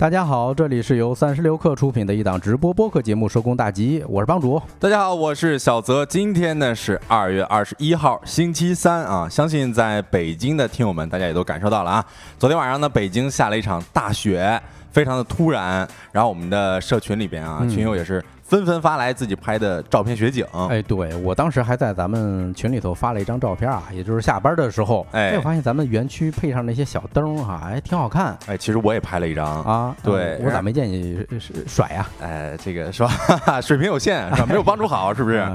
大家好，这里是由三十六克出品的一档直播播客节目《收工大吉》，我是帮主。大家好，我是小泽。今天呢是二月二十一号，星期三啊。相信在北京的听友们，大家也都感受到了啊。昨天晚上呢，北京下了一场大雪，非常的突然。然后我们的社群里边啊，群友也是。纷纷发来自己拍的照片雪景，哎，对我当时还在咱们群里头发了一张照片啊，也就是下班的时候，哎，我发现咱们园区配上那些小灯哈，哎，挺好看，哎，其实我也拍了一张啊，对我咋没见你甩呀？哎，这个是吧？水平有限，是吧？没有帮助好，是不是？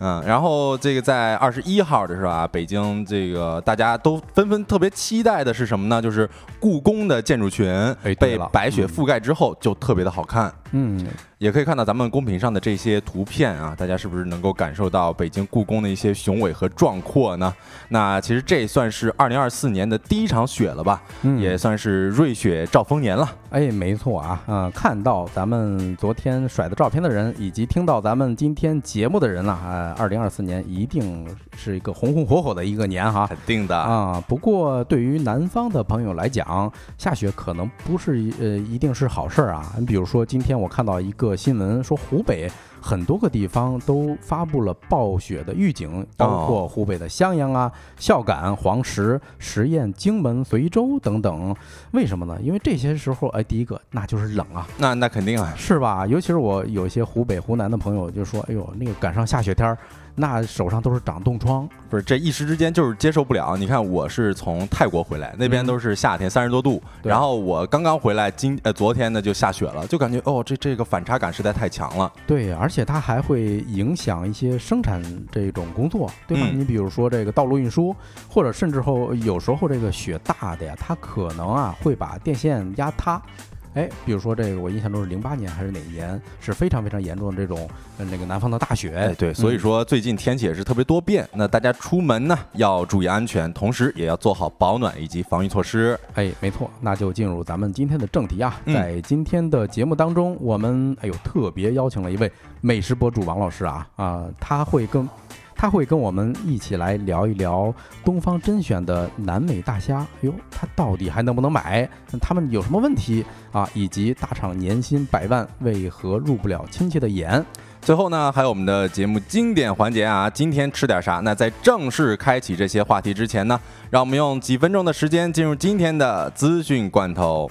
嗯，然后这个在二十一号的是吧？北京这个大家都纷纷特别期待的是什么呢？就是故宫的建筑群被白雪覆盖之后，就特别的好看。嗯。也可以看到咱们公屏上的这些图片啊，大家是不是能够感受到北京故宫的一些雄伟和壮阔呢？那其实这算是二零二四年的第一场雪了吧？也算是瑞雪兆丰年了。哎，没错啊，嗯，看到咱们昨天甩的照片的人，以及听到咱们今天节目的人了啊，二零二四年一定是一个红红火火的一个年哈。肯定的啊。不过对于南方的朋友来讲，下雪可能不是呃一定是好事儿啊。你比如说今天我看到一个。新闻说，湖北很多个地方都发布了暴雪的预警，包括湖北的襄阳啊、孝感、黄石、十堰、荆门、随州等等。为什么呢？因为这些时候，哎，第一个那就是冷啊，那那肯定啊，是吧？尤其是我有一些湖北、湖南的朋友就说，哎呦，那个赶上下雪天儿。那手上都是长冻疮，不是这一时之间就是接受不了。你看，我是从泰国回来，那边都是夏天三十多度，然后我刚刚回来，今呃昨天呢就下雪了，就感觉哦，这这个反差感实在太强了。对，而且它还会影响一些生产这种工作，对吧？你比如说这个道路运输，或者甚至后有时候这个雪大的呀，它可能啊会把电线压塌。哎，比如说这个，我印象中是零八年还是哪一年，是非常非常严重的这种呃那个南方的大雪。哎，对，所以说最近天气也是特别多变，那大家出门呢要注意安全，同时也要做好保暖以及防御措施。哎，没错，那就进入咱们今天的正题啊，在今天的节目当中，我们哎呦特别邀请了一位美食博主王老师啊啊，他会跟。他会跟我们一起来聊一聊东方甄选的南美大虾，哎呦，他到底还能不能买？他们有什么问题啊？以及大厂年薪百万为何入不了亲戚的眼？最后呢，还有我们的节目经典环节啊，今天吃点啥？那在正式开启这些话题之前呢，让我们用几分钟的时间进入今天的资讯罐头。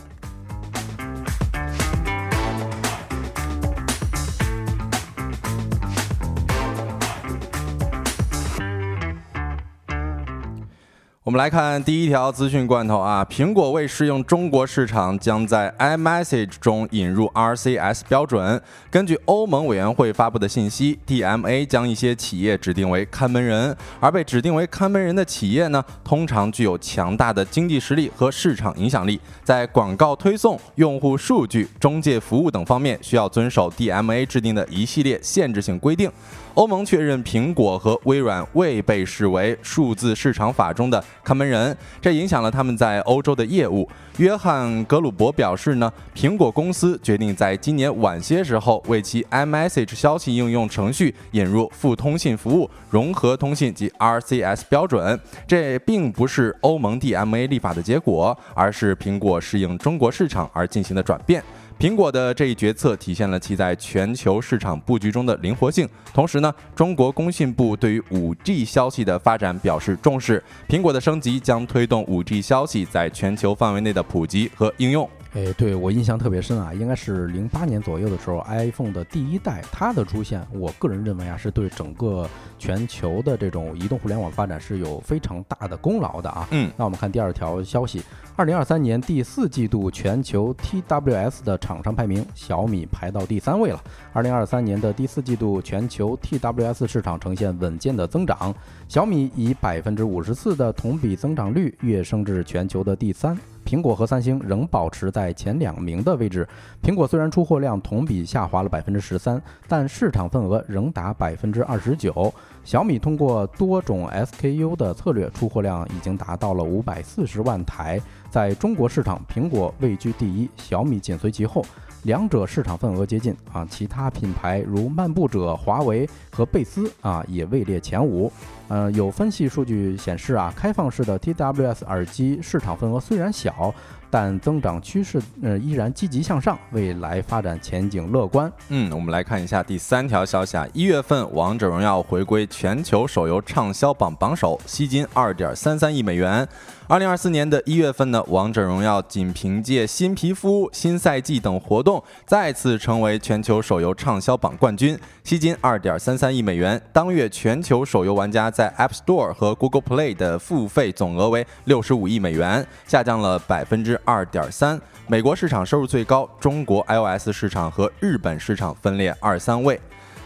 我们来看第一条资讯罐头啊，苹果为适应中国市场，将在 iMessage 中引入 RCS 标准。根据欧盟委员会发布的信息，DMA 将一些企业指定为看门人，而被指定为看门人的企业呢，通常具有强大的经济实力和市场影响力，在广告推送、用户数据、中介服务等方面需要遵守 DMA 制定的一系列限制性规定。欧盟确认苹果和微软未被视为数字市场法中的看门人，这影响了他们在欧洲的业务。约翰·格鲁伯表示呢，苹果公司决定在今年晚些时候为其 iMessage 消息应用程序引入副通信服务、融合通信及 RCS 标准。这并不是欧盟 DMA 立法的结果，而是苹果适应中国市场而进行的转变。苹果的这一决策体现了其在全球市场布局中的灵活性。同时呢，中国工信部对于 5G 消息的发展表示重视。苹果的升级将推动 5G 消息在全球范围内的普及和应用。哎，对我印象特别深啊，应该是零八年左右的时候，iPhone 的第一代它的出现，我个人认为啊，是对整个全球的这种移动互联网发展是有非常大的功劳的啊。嗯，那我们看第二条消息，二零二三年第四季度全球 TWS 的厂商排名，小米排到第三位了。二零二三年的第四季度全球 TWS 市场呈现稳健的增长，小米以百分之五十四的同比增长率跃升至全球的第三。苹果和三星仍保持在前两名的位置。苹果虽然出货量同比下滑了百分之十三，但市场份额仍达百分之二十九。小米通过多种 SKU 的策略，出货量已经达到了五百四十万台。在中国市场，苹果位居第一，小米紧随其后，两者市场份额接近啊。其他品牌如漫步者、华为和贝斯啊也位列前五。呃，有分析数据显示啊，开放式的 TWS 耳机市场份额虽然小。但增长趋势呃依然积极向上，未来发展前景乐观。嗯，我们来看一下第三条消息啊，一月份《王者荣耀》回归全球手游畅销榜榜首，吸金二点三三亿美元。二零二四年的一月份呢，《王者荣耀》仅凭借新皮肤、新赛季等活动，再次成为全球手游畅销榜冠军，吸金二点三三亿美元。当月全球手游玩家在 App Store 和 Google Play 的付费总额为六十五亿美元，下降了百分之二点三。美国市场收入最高，中国 iOS 市场和日本市场分列二三位。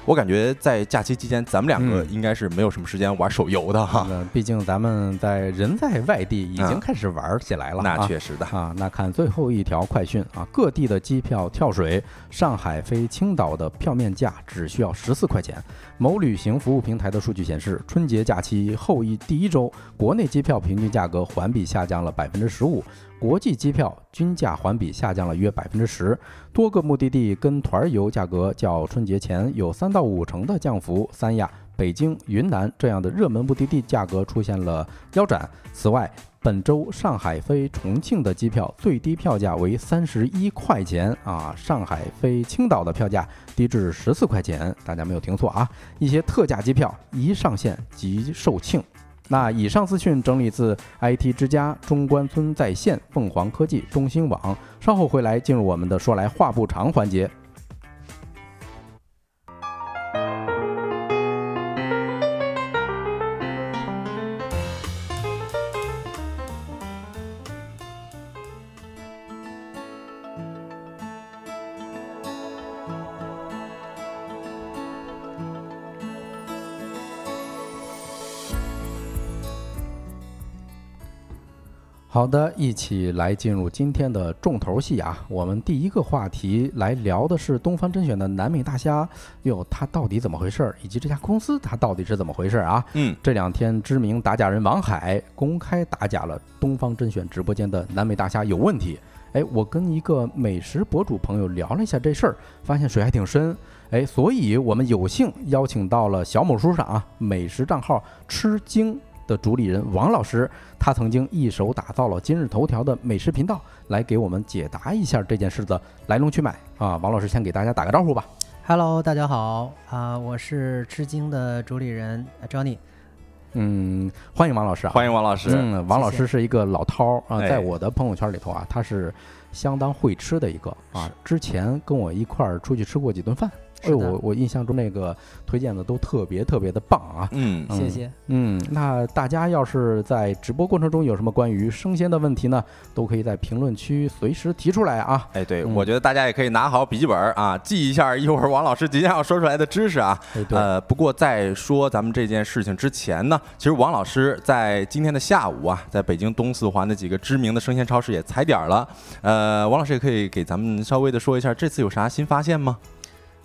我感觉在假期期间，咱们两个应该是没有什么时间玩手游的哈。毕竟咱们在人在外地，已经开始玩起来了。那确实的啊。那看最后一条快讯啊，各地的机票跳水，上海飞青岛的票面价只需要十四块钱。某旅行服务平台的数据显示，春节假期后一第一周，国内机票平均价格环比下降了百分之十五。国际机票均价环比下降了约百分之十，多个目的地跟团游价格较春节前有三到五成的降幅。三亚、北京、云南这样的热门目的地价格出现了腰斩。此外，本周上海飞重庆的机票最低票价为三十一块钱啊，上海飞青岛的票价低至十四块钱，大家没有听错啊！一些特价机票一上线即售罄。那以上资讯整理自 IT 之家、中关村在线、凤凰科技、中新网。稍后回来进入我们的说来话不长环节。好的，一起来进入今天的重头戏啊！我们第一个话题来聊的是东方甄选的南美大虾，哟，它到底怎么回事儿？以及这家公司它到底是怎么回事儿啊？嗯，这两天知名打假人王海公开打假了东方甄选直播间的南美大虾有问题。哎，我跟一个美食博主朋友聊了一下这事儿，发现水还挺深。哎，所以我们有幸邀请到了小某书上啊美食账号吃惊。的主理人王老师，他曾经一手打造了今日头条的美食频道，来给我们解答一下这件事的来龙去脉啊！王老师先给大家打个招呼吧。Hello，大家好啊，我是吃惊的主理人 Johnny。嗯，欢迎王老师啊！欢迎王老师。嗯，王老师是一个老饕啊，在我的朋友圈里头啊，他是相当会吃的一个啊，之前跟我一块儿出去吃过几顿饭。哎，我我印象中那个推荐的都特别特别的棒啊！嗯，谢谢。嗯，那大家要是在直播过程中有什么关于生鲜的问题呢，都可以在评论区随时提出来啊！哎，对，我觉得大家也可以拿好笔记本啊，记一下一会儿王老师即将要说出来的知识啊。呃，不过在说咱们这件事情之前呢，其实王老师在今天的下午啊，在北京东四环的几个知名的生鲜超市也踩点了。呃，王老师也可以给咱们稍微的说一下，这次有啥新发现吗？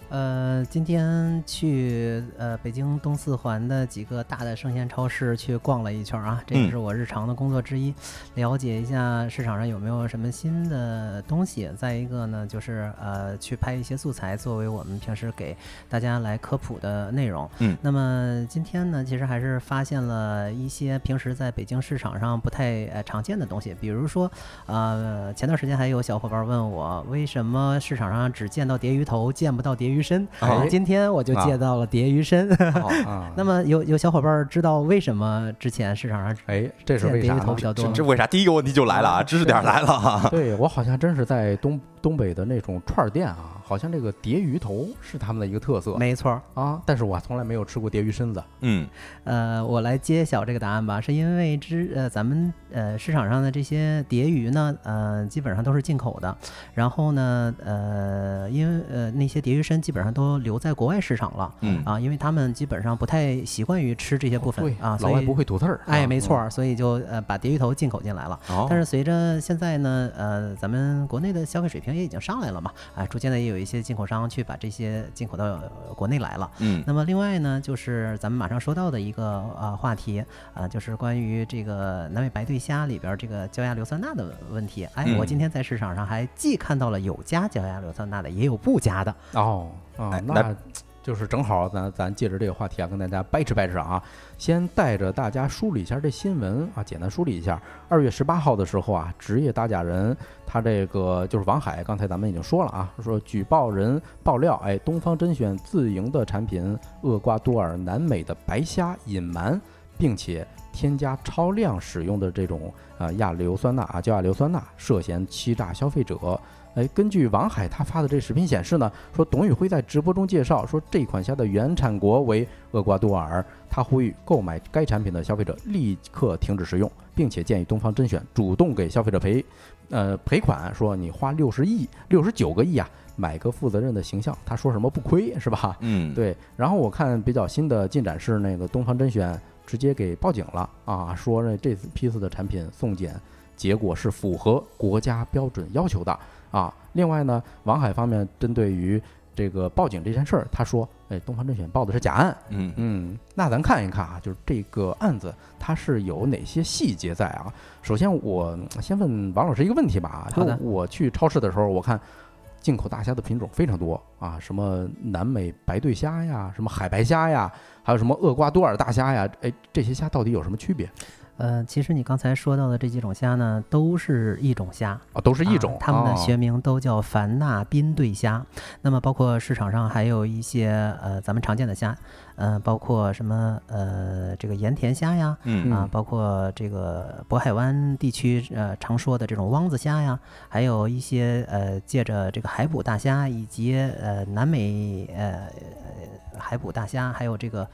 呃，今天去呃北京东四环的几个大的生鲜超市去逛了一圈啊，这也是我日常的工作之一，了解一下市场上有没有什么新的东西。再一个呢，就是呃去拍一些素材，作为我们平时给大家来科普的内容。嗯，那么今天呢，其实还是发现了一些平时在北京市场上不太呃常见的东西，比如说，呃前段时间还有小伙伴问我，为什么市场上只见到蝶鱼头，见不到蝶鱼？鱼身，今天我就借到了蝶鱼身。那么有有小伙伴知道为什么之前市场上哎，这是为啥？这为啥？第一个问题就来了啊，知识点来了哈。对我好像真是在东东北的那种串店啊。好像这个蝶鱼头是他们的一个特色，没错啊，但是我从来没有吃过蝶鱼身子。嗯，呃，我来揭晓这个答案吧，是因为之呃咱们呃市场上的这些蝶鱼呢，呃基本上都是进口的，然后呢，呃因为呃那些蝶鱼身基本上都留在国外市场了，嗯。啊，因为他们基本上不太习惯于吃这些部分。啊，老外不会吐刺儿，哎，没错，所以就呃把蝶鱼头进口进来了。但是随着现在呢，呃咱们国内的消费水平也已经上来了嘛，啊，逐渐的也有。有一些进口商去把这些进口到国内来了。嗯，那么另外呢，就是咱们马上说到的一个呃话题啊，就是关于这个南美白对虾里边这个焦亚硫酸钠的问题。哎，我今天在市场上还既看到了有加焦亚硫酸钠的，也有不加的。哦，哦，那。就是正好咱咱借着这个话题啊，跟大家掰扯掰扯啊。先带着大家梳理一下这新闻啊，简单梳理一下。二月十八号的时候啊，职业打假人他这个就是王海，刚才咱们已经说了啊，说举报人爆料，哎，东方甄选自营的产品厄瓜多尔南美的白虾隐瞒，并且添加超量使用的这种啊亚硫酸钠啊焦亚硫酸钠，涉嫌欺诈消费者。哎，根据王海他发的这视频显示呢，说董宇辉在直播中介绍说这款虾的原产国为厄瓜多尔，他呼吁购买该产品的消费者立刻停止食用，并且建议东方甄选主动给消费者赔，呃赔款，说你花六十亿、六十九个亿啊，买个负责任的形象，他说什么不亏是吧？嗯，对。然后我看比较新的进展是，那个东方甄选直接给报警了啊，说这这批次的产品送检结果是符合国家标准要求的。啊，另外呢，王海方面针对于这个报警这件事儿，他说，哎，东方甄选报的是假案，嗯嗯，那咱看一看啊，就是这个案子它是有哪些细节在啊？首先，我先问王老师一个问题吧，就我去超市的时候，我看进口大虾的品种非常多啊，什么南美白对虾呀，什么海白虾呀，还有什么厄瓜多尔大虾呀，哎，这些虾到底有什么区别？呃，其实你刚才说到的这几种虾呢，都是一种虾啊，都是一种，它们的学名都叫凡纳宾对虾。那么包括市场上还有一些呃咱们常见的虾，呃，包括什么呃这个盐田虾呀，啊，包括这个渤海湾地区呃常说的这种汪子虾呀，还有一些呃借着这个海捕大虾以及呃南美呃海捕大虾，还有这个。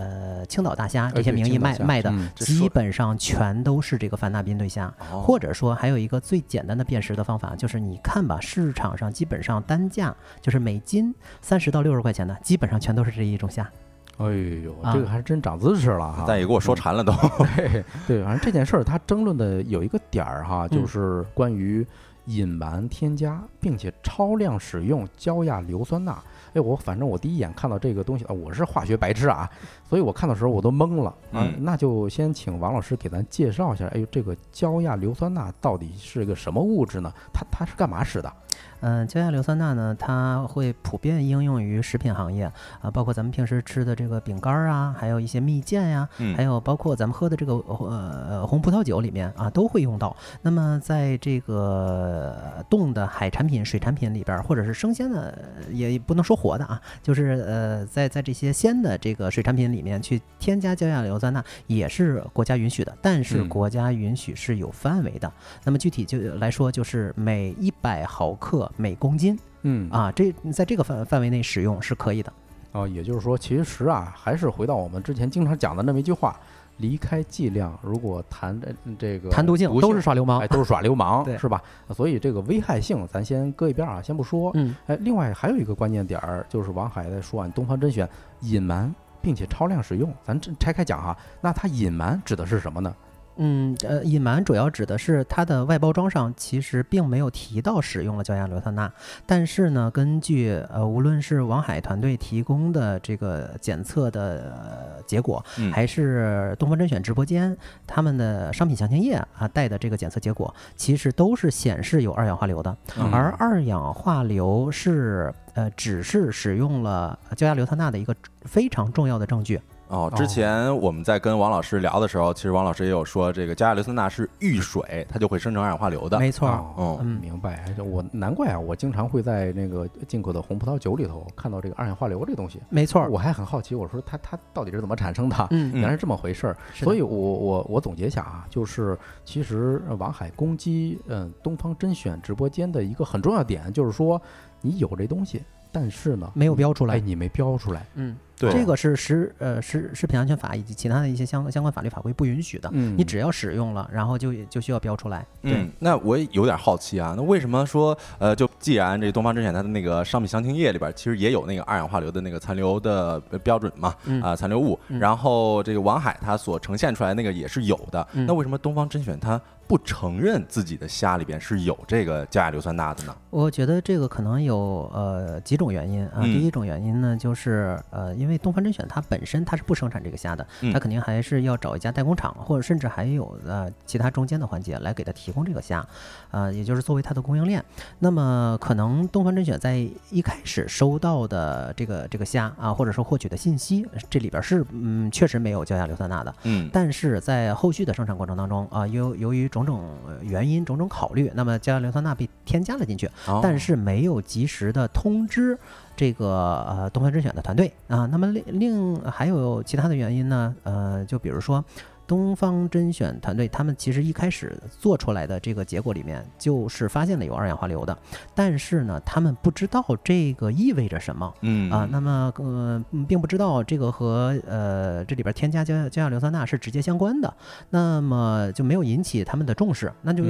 呃，青岛大虾这些名义卖卖的，基本上全都是这个凡纳宾对虾，或者说还有一个最简单的辨识的方法，就是你看吧，市场上基本上单价就是每斤三十到六十块钱的，基本上全都是这一种虾。哎呦，这个还是真长知识了哈！但也给我说馋了都。对对，反正这件事儿他争论的有一个点儿哈，就是关于隐瞒添加并且超量使用焦亚硫酸钠。哎，我反正我第一眼看到这个东西啊，我是化学白痴啊，所以我看的时候我都懵了啊。那就先请王老师给咱介绍一下，哎呦，这个焦亚硫酸钠到底是个什么物质呢？它它是干嘛使的？嗯，焦亚硫酸钠呢，它会普遍应用于食品行业啊，包括咱们平时吃的这个饼干啊，还有一些蜜饯呀，还有包括咱们喝的这个呃红葡萄酒里面啊，都会用到。那么在这个冻的海产品、水产品里边，或者是生鲜的，也不能说活的啊，就是呃，在在这些鲜的这个水产品里面去添加焦亚硫酸钠，也是国家允许的，但是国家允许是有范围的。那么具体就来说，就是每一百毫克。每公斤，嗯啊，这在这个范范围内使用是可以的。哦，也就是说，其实啊，还是回到我们之前经常讲的那么一句话：离开剂量，如果谈这这个谈毒性，都是耍流氓，哎，都是耍流氓，是吧？所以这个危害性咱先搁一边啊，先不说。嗯，哎，另外还有一个关键点儿，就是王海在说啊，东方甄选隐瞒并且超量使用，咱拆开讲哈，那它隐瞒指的是什么呢？嗯，呃，隐瞒主要指的是它的外包装上其实并没有提到使用了焦亚硫酸钠，但是呢，根据呃无论是王海团队提供的这个检测的结果，还是东方甄选直播间他们的商品详情页啊带的这个检测结果，其实都是显示有二氧化硫的，而二氧化硫是呃只是使用了焦亚硫酸钠的一个非常重要的证据。哦，之前我们在跟王老师聊的时候，其实王老师也有说，这个加亚硫酸钠是遇水，它就会生成二氧化硫的。没错，嗯，明白。我难怪啊，我经常会在那个进口的红葡萄酒里头看到这个二氧化硫这东西。没错，我还很好奇，我说它它到底是怎么产生的？嗯，原来是这么回事儿。所以我我我总结一下啊，就是其实王海攻击嗯东方甄选直播间的一个很重要点，就是说你有这东西。但是呢，没有标出来，你没标出来，嗯，对，这个是食呃食食品安全法以及其他的一些相相关法律法规不允许的，嗯，你只要使用了，然后就就需要标出来，嗯，那我也有点好奇啊，那为什么说呃，就既然这东方甄选它的那个商品详情页里边其实也有那个二氧化硫的那个残留的标准嘛，啊，残留物，然后这个王海它所呈现出来那个也是有的，那为什么东方甄选它？不承认自己的虾里边是有这个焦亚硫酸钠的呢？我觉得这个可能有呃几种原因啊。嗯第一种原因呢，就是呃，因为东方甄选它本身它是不生产这个虾的，嗯它肯定还是要找一家代工厂，或者甚至还有呃其他中间的环节来给它提供这个虾，呃，也就是作为它的供应链。那么可能东方甄选在一开始收到的这个这个虾啊，或者说获取的信息，这里边是嗯确实没有焦亚硫酸钠的，嗯但是在后续的生产过程当中啊，由由于种种种原因、种种考虑，那么将硫酸钠被添加了进去，哦但是没有及时的通知这个呃东方甄选的团队啊。那么另另还有其他的原因呢？呃，就比如说。东方甄选团队，他们其实一开始做出来的这个结果里面，就是发现了有二氧化硫的，但是呢，他们不知道这个意味着什么。嗯啊，那么呃，嗯并不知道这个和呃这里边添加焦焦亚硫酸钠是直接相关的，那么就没有引起他们的重视。那就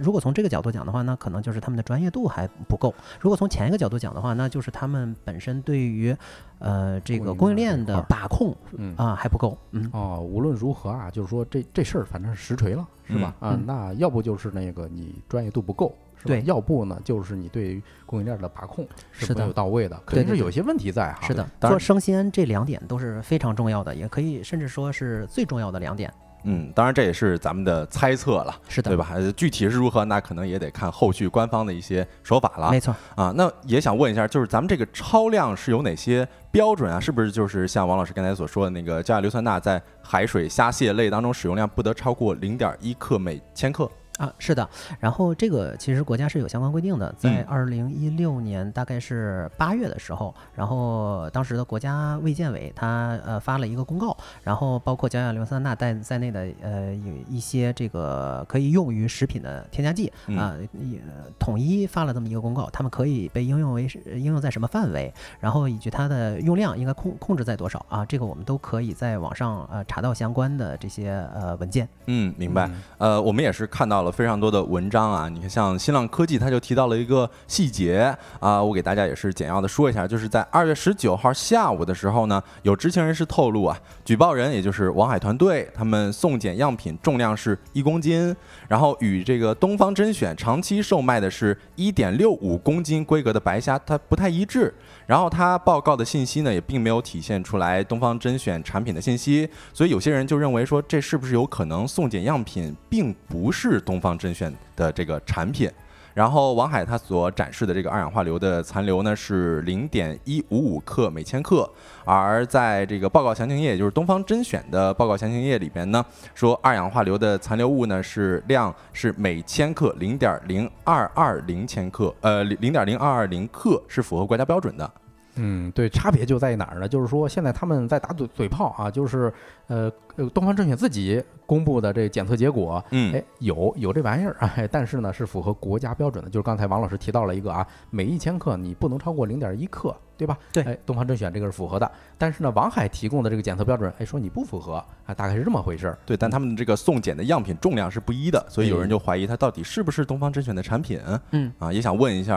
如果从这个角度讲的话，那可能就是他们的专业度还不够。如果从前一个角度讲的话，那就是他们本身对于呃这个供应链的把控嗯啊还不够。嗯，哦，无论如何啊，就是说这这事儿反正是实锤了，是吧？啊嗯，那要不就是那个你专业度不够，是吧对要不呢就是你对供应链的把控是的没有到位的，肯定是有些问题在哈。是的，当然做生鲜这两点都是非常重要的，也可以甚至说是最重要的两点。嗯，当然这也是咱们的猜测了，是的，对吧？呃具体是如何，那可能也得看后续官方的一些手法了没错。啊。那也想问一下，就是咱们这个超量是有哪些标准啊？是不是就是像王老师刚才所说的那个焦亚硫酸钠在海水、虾蟹类当中使用量不得超过零点一克每千克？啊，是的，然后这个其实国家是有相关规定的，在嗯二零一六年大概是八月的时候，然后当时的国家卫健委它呃发了一个公告，然后包括焦亚硫酸钠在在内的呃有一些这个可以用于食品的添加剂嗯啊，也统一发了这么一个公告，它们可以被应用为是应用在什么范围，然后以及它的用量应该控控制在多少啊，这个我们都可以在网上呃查到相关的这些呃文件。嗯，明白。嗯呃，我们也是看到了非常多的文章啊，你看像新浪科技，它就提到了一个细节啊，我给大家也是简要的说一下，就是在二月十九号下午的时候呢，有知情人士透露啊，举报人也就是王海团队，他们送检样品重量是一公斤，然后与这个东方甄选长期售卖的是一点六五公斤规格的白虾，它不太一致。然后他报告的信息呢，也并没有体现出来东方甄选产品的信息，所以有些人就认为说，这是不是有可能送检样品并不是东东方甄选的这个产品？然后王海他所展示的这个二氧化硫的残留呢是零点一五五克每千克，而在这个报告详情页，也就是东方甄选的报告详情页里边呢，说二氧化硫的残留物呢是量是每千克零点零二二零千克，呃零点零二二零克是符合国家标准的。嗯，对，差别就在于哪儿呢？就是说现在他们在打嘴嘴炮啊，就是呃呃，东方甄选自己公布的这检测结果，嗯哎，有有这玩意儿，哎，但是呢是符合国家标准的，就是刚才王老师提到了一个啊，每一千克你不能超过零点一克，对吧？对哎，东方甄选这个是符合的，但是呢，王海提供的这个检测标准，哎，说你不符合，啊，大概是这么回事儿。对，但他们这个送检的样品重量是不一的，所以有人就怀疑它到底是不是东方甄选的产品。嗯啊，也想问一下，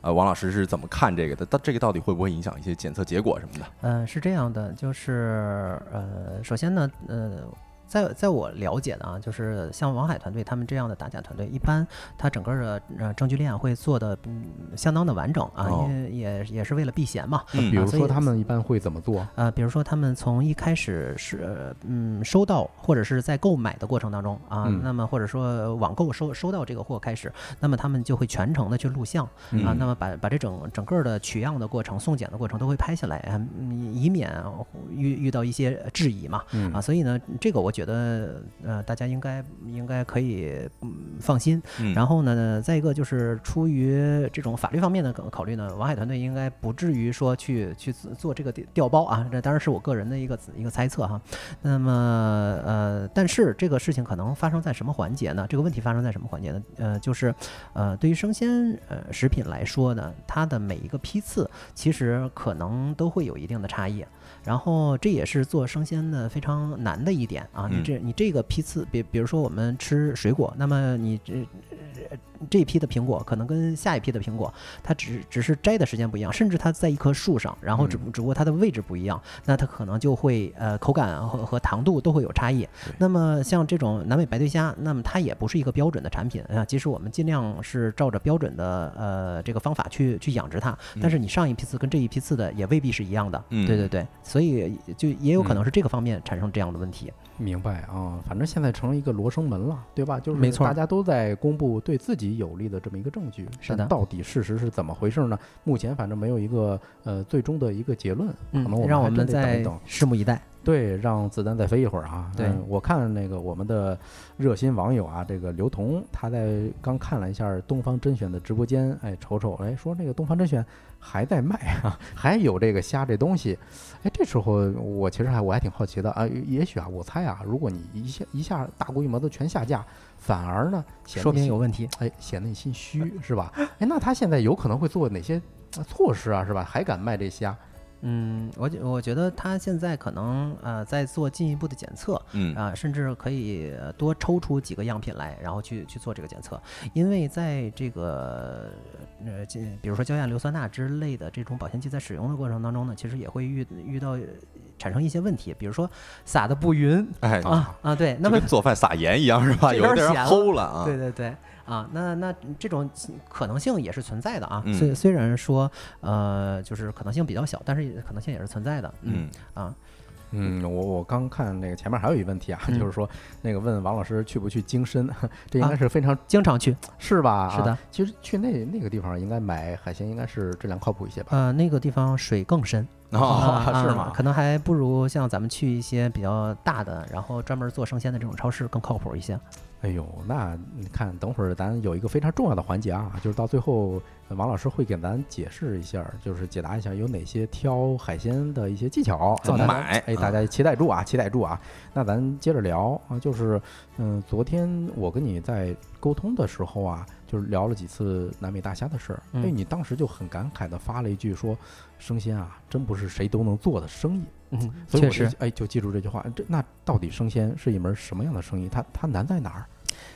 呃，王老师是怎么看这个的？到这个到底会不会影响一些检测结果什么的？呃，是这样的，就是呃，首先呢，呃。在在我了解的啊，就是像王海团队他们这样的打假团队，一般他整个的呃证据链会做的嗯相当的完整啊，哦因为也也是为了避嫌嘛。嗯比如所以说他们一般会怎么做？呃，比如说他们从一开始是呃嗯收到或者是在购买的过程当中啊，嗯那么或者说网购收收到这个货开始，那么他们就会全程的去录像啊，嗯那么把把这整整个的取样的过程、送检的过程都会拍下来，以免遇遇到一些质疑嘛。嗯啊，所以呢，这个我觉得呃大家应该应该可以嗯放心。嗯然后呢，再一个就是出于这种法律方面的考考虑呢，王海团队应该不至于说去去做做这个调调包啊，这当然是我个人的一个一个猜测哈。那么呃，但是这个事情可能发生在什么环节呢？这个问题发生在什么环节呢？呃，就是呃，对于生鲜呃食品来说呢，它的每一个批次其实可能都会有一定的差异。然后这也是做生鲜的非常难的一点啊！你嗯这你这个批次，比比如说我们吃水果，那么你这呃这一批的苹果可能跟下一批的苹果，它只只是摘的时间不一样，甚至它在一棵树上，然后只只不过它的位置不一样，那它可能就会呃口感和和糖度都会有差异。那么像这种南美白对虾，那么它也不是一个标准的产品啊。即使我们尽量是照着标准的呃这个方法去去养殖它，但是你上一批次跟这一批次的也未必是一样的。嗯对对对，所以就也有可能是这个方面产生这样的问题。明白啊，反正现在成了一个罗生门了，对吧？就是没错大家都在公布对自己有利的这么一个证据，是的但到底事实是怎么回事呢？目前反正没有一个呃最终的一个结论，可能我们，让我还真们再得等一等。拭目以待。对，让子弹再飞一会儿啊！对嗯我看那个我们的热心网友啊，这个刘彤，他在刚看了一下东方甄选的直播间，哎，瞅瞅，哎，说那个东方甄选还在卖啊，还有这个虾这东西，哎，这时候我其实还我还挺好奇的啊，也许啊，我猜啊，如果你一下一下大规模的全下架，反而呢，说明有问题。哎，显得你心虚是吧？哎，那他现在有可能会做哪些呃措施啊？是吧？还敢卖这虾？嗯，我觉我觉得他现在可能呃在做进一步的检测，嗯啊，甚至可以呃多抽出几个样品来，然后去去做这个检测，因为在这个呃，这比如说胶亚硫酸钠之类的这种保鲜剂在使用的过程当中呢，其实也会遇遇到呃产生一些问题，比如说撒的不匀哎，啊啊，对，那么跟做饭撒盐一样是吧？有的人边儿咸了啊。对对对啊，那那这种可能性也是存在的啊。嗯虽虽然说呃，就是可能性比较小，但是可能性也是存在的。嗯啊，嗯，我我刚看那个前面还有一问题啊，嗯就是说那个问王老师去不去京深，这应该啊是非常、经常去，是吧？是的啊，其实去那那个地方应该买海鲜应该是质量靠谱一些吧？呃，那个地方水更深。哦，啊是啊吗可能还不如像咱们去一些比较大的，然后专门做生鲜的这种超市更靠谱一些。哎呦，那你看，等会儿咱有一个非常重要的环节啊，就是到最后呃王老师会给咱解释一下，就是解答一下有哪些挑海鲜的一些技巧，怎么买哎，大家期待住啊，期待住啊。那咱接着聊啊，就是嗯，昨天我跟你在沟通的时候啊，就是聊了几次南美大虾的事儿，嗯哎，你当时就很感慨的发了一句说，生鲜啊，真不是谁都能做的生意。嗯，所以我就确实，哎就记住这句话。这那到底生鲜是一门什么样的生意？它它难在哪儿？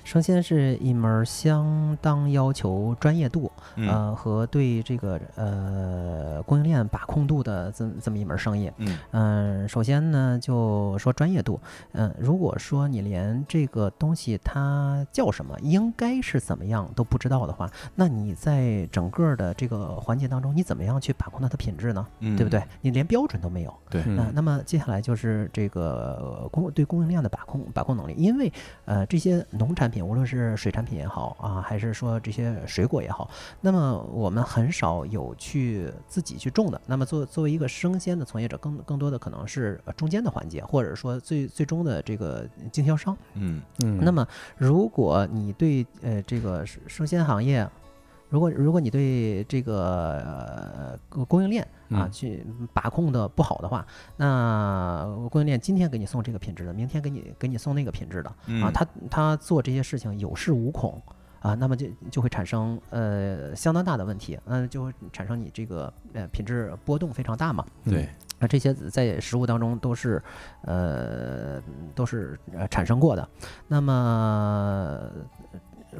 生鲜是一门相当要求专业度，嗯呃和对这个呃供应链把控度的这么这么一门生意。嗯嗯，首先呢，就说专业度。嗯，如果说你连这个东西它叫什么，应该是怎么样都不知道的话，那你在整个的这个环节当中，你怎么样去把控它的品质呢？嗯，对不对？？你连标准都没有。对那么接下来就是这个呃供对供应链的把控把控能力，因为呃这些农产品，无论是水产品也好啊，还是说这些水果也好，那么我们很少有去自己去种的。那么作作为一个生鲜的从业者，更更多的可能是呃中间的环节，或者说最最终的这个经销商。嗯嗯，那么，如果你对呃这个生生鲜行业，如果如果你对这个呃供应链啊嗯去把控的不好的话，那供应链今天给你送这个品质的，明天给你给你送那个品质的啊嗯，他他做这些事情有恃无恐。啊，那么就就会产生呃相当大的问题，嗯、就会产生你这个呃品质波动非常大嘛。对，那这些在食物当中都是，呃，都是呃产生过的。那么，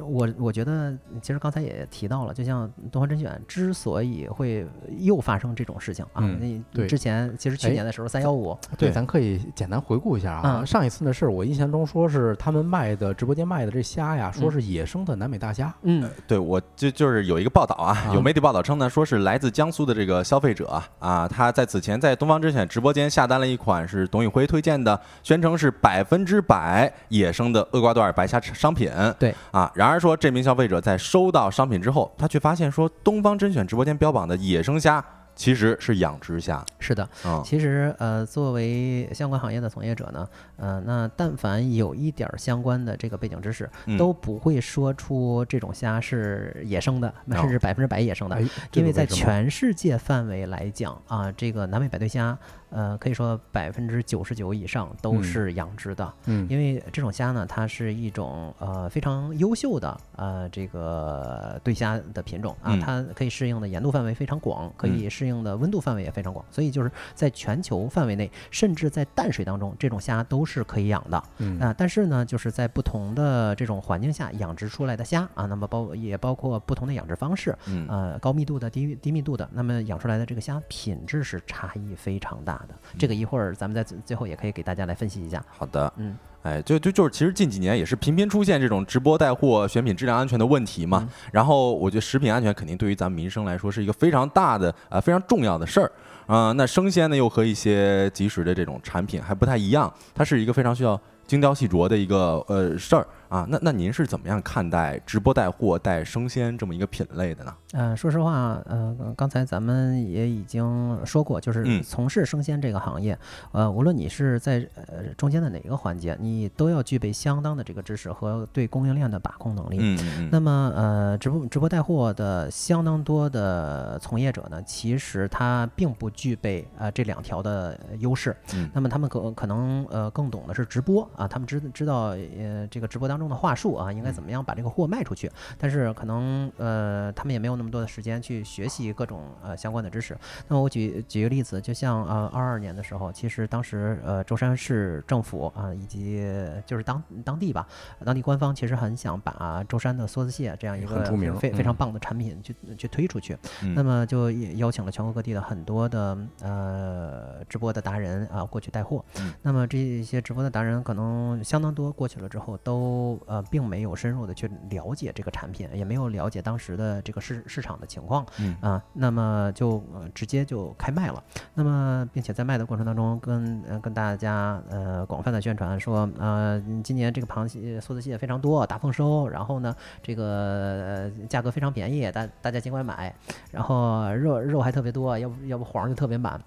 我我觉得，其实刚才也提到了，就像东方甄选之所以会又发生这种事情啊，嗯那对之前其实去哎年的时候三幺五，对，咱可以简单回顾一下啊。嗯上一次的事儿，我印象中说是他们卖的直播间卖的这虾呀，说嗯是野生的南美大虾。嗯对，我就就是有一个报道啊，啊有媒体报道称呢，说是来自江苏的这个消费者啊，他在此前在东方甄选直播间下单了一款是董宇辉推荐的，宣称是百分之百野生的厄瓜多尔白虾商品。对啊，然而说这名消费者在收到商品之后，他却发现说东方甄选直播间标榜的野生虾其实是养殖虾。是的，嗯，其实呃，作为相关行业的从业者呢，呃，那但凡有一点儿相关的这个背景知识，嗯都不会说出这种虾是野生的，哦甚至百分之百野生的。哎，因为在全世界范围来讲啊，这个南美白对虾，呃，可以说百分之九十九以上都嗯是养殖的。嗯因为这种虾呢，它是一种呃非常优秀的呃这个对虾的品种啊，嗯它可以适应的盐度范围非常广，可以适适应的温度范围也非常广，所以就是在全球范围内，甚至在淡水当中，这种虾都是可以养的。嗯啊，但是呢，就是在不同的这种环境下养殖出来的虾啊，那么包也包括不同的养殖方式，嗯呃，高密度的、低低密度的，那么养出来的这个虾品质是差异非常大的。这个一会儿咱们在最最后也可以给大家来分析一下。好的，嗯，哎，就就就是，其实近几年也是频频出现这种直播带货、选品质量安全的问题嘛。嗯然后我觉得食品安全肯定对于咱们民生来说是一个非常大的啊、呃非常重要的事儿。啊、那生鲜呢又和一些即食的这种产品还不太一样，它是一个非常需要精雕细琢的一个呃事儿啊。那那您是怎么样看待直播带货带生鲜这么一个品类的呢？呃，说实话，呃，刚才咱们也已经说过，就是嗯从事生鲜这个行业，呃，无论你是在呃中间的哪一个环节，你都要具备相当的这个知识和对供应链的把控能力。嗯嗯那么，呃，直播直播带货的相当多的从业者呢，其实他并不具备呃这两条的呃优势。嗯那么他们可可能呃更懂的是直播啊，他们知知道呃这个直播当中的话术啊，应该怎么样把这个货卖出去。但是可能呃他们也没有那么多的时间去学习各种呃相关的知识。那么我举举个例子，就像呃二二年的时候，其实当时呃舟山市政府啊以及就是当当地吧，当地官方其实很想把舟山的梭子蟹这样一个非非常嗯棒的产品去去推出去。嗯那么就也邀请了全国各地的很多的呃直播的达人啊过去带货。嗯那么这些直播的达人可能相当多过去了之后，都呃并没有深入的去了解这个产品，也没有了解当时的这个市市场的情况嗯啊。那么就、呃、直接就开卖了。那么并且在卖的过程当中跟，呃跟大家呃广泛的宣传说，呃今年这个螃蟹梭子蟹非常多，大丰收，然后呢这个、呃、价格非常便宜，大大家尽管买。然后肉肉还特别多，要不要不黄就特别满。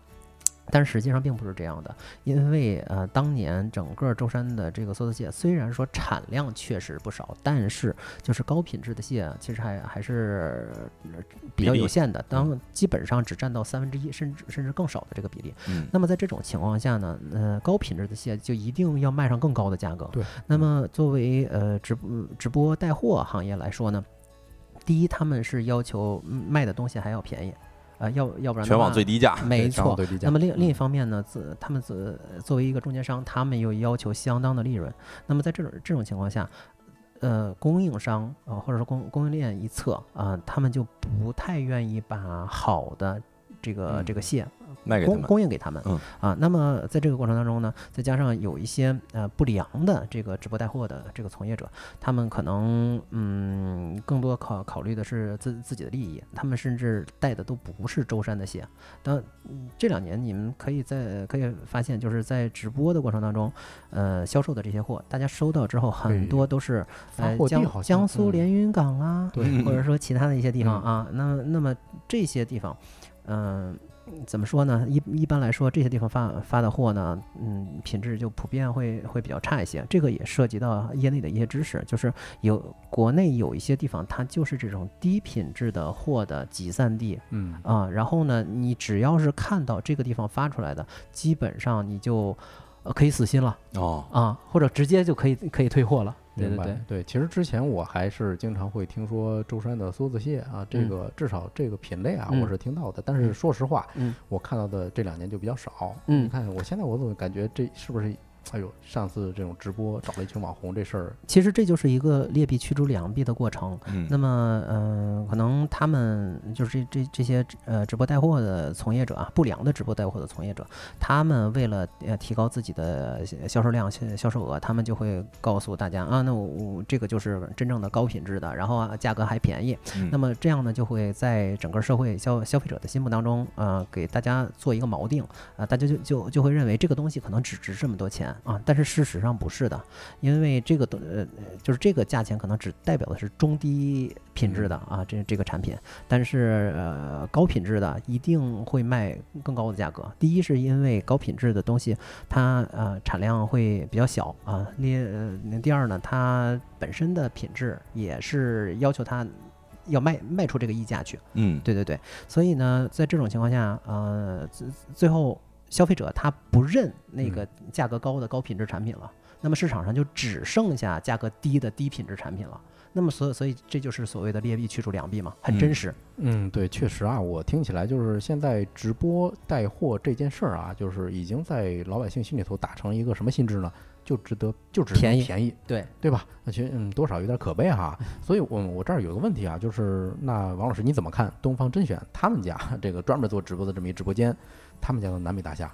但实际上并不是这样的，因为呃，当年整个舟山的这个梭子蟹虽然说产量确实不少，但是就是高品质的蟹其实还还是呃比较有限的，当基本上只占到三分之一，甚至甚至更少的这个比例。嗯那么在这种情况下呢，呃，高品质的蟹就一定要卖上更高的价格。对。那么作为呃直播直播带货行业来说呢，第一他们是要求嗯卖的东西还要便宜，呃，要要不然的全网话最低价。没对全网错。最低价那么另另一嗯方面呢，自他们自作为一个中间商，他们又要求相当的利润。那么在这种这种情况下，呃，供应商啊、呃或者说供供应链一侧啊、他们就不太愿意把好的这个嗯这个蟹卖给他们。供供应给他们，嗯。啊，那么在这个过程当中呢，再加上有一些呃不良的这个直播带货的这个从业者，他们可能嗯更多考考虑的是自自己的利益，他们甚至带的都不是舟山的蟹。当嗯这两年你们可以在可以发现，就是在直播的过程当中，呃销售的这些货，大家收到之后很多都是呃江江苏嗯。连云港啊，对。或者说其他的一些地方嗯。啊，那那么这些地方，嗯、怎么说呢？一一般来说，这些地方发发的货呢，嗯，品质就普遍会会比较差一些。这个也涉及到业内的一些知识，就是有国内有一些地方，它就是这种低品质的货的集散地嗯啊。然后呢，你只要是看到这个地方发出来的，基本上你就呃可以死心了哦，啊，或者直接就可以可以退货了。对明白对对，对，其实之前我还是经常会听说舟山的梭子蟹啊，这嗯个至少这个品类啊，嗯我是听到的。但是嗯说实话，嗯我看到的这两年就比较少。嗯你看我现在我怎么感觉这是不是？哎呦，上次这种直播找了一群网红这事儿，其实这就是一个劣币驱逐良币的过程。嗯那么，嗯、可能他们就是这这这些呃直播带货的从业者啊，不良的直播带货的从业者，他们为了呃提高自己的销销售量、销销售额，他们就会告诉大家啊，那我我这个就是真正的高品质的，然后啊价格还便宜。嗯那么这样呢，就会在整个社会消消费者的心目当中，呃，给大家做一个锚定啊、大家就就就会认为这个东西可能只值这么多钱啊，但是事实上不是的，因为这个东呃就是这个价钱可能只代表的是中低品质的啊，这这个产品，但是呃高品质的一定会卖更高的价格。第一是因为高品质的东西它呃产量会比较小啊，另呃第二呢，它本身的品质也是要求它要卖卖出这个溢价去。嗯对对对，所以呢，在这种情况下，呃，最最后消费者他不认那个价格高的高品质产品了，那么市场上就只剩下价格低的低品质产品了。那么所以所以这就是所谓的劣币驱逐良币嘛，很真实。嗯，对，确实啊，我听起来就是现在直播带货这件事儿啊，就是已经在老百姓心里头打成一个什么心智呢？就值得，就值得便宜便宜，对对吧？那其实嗯，多少有点可悲哈。所以我我这儿有个问题啊，就是那王老师你怎么看东方甄选他们家这个专门做直播的这么一直播间，他们叫做南北大虾？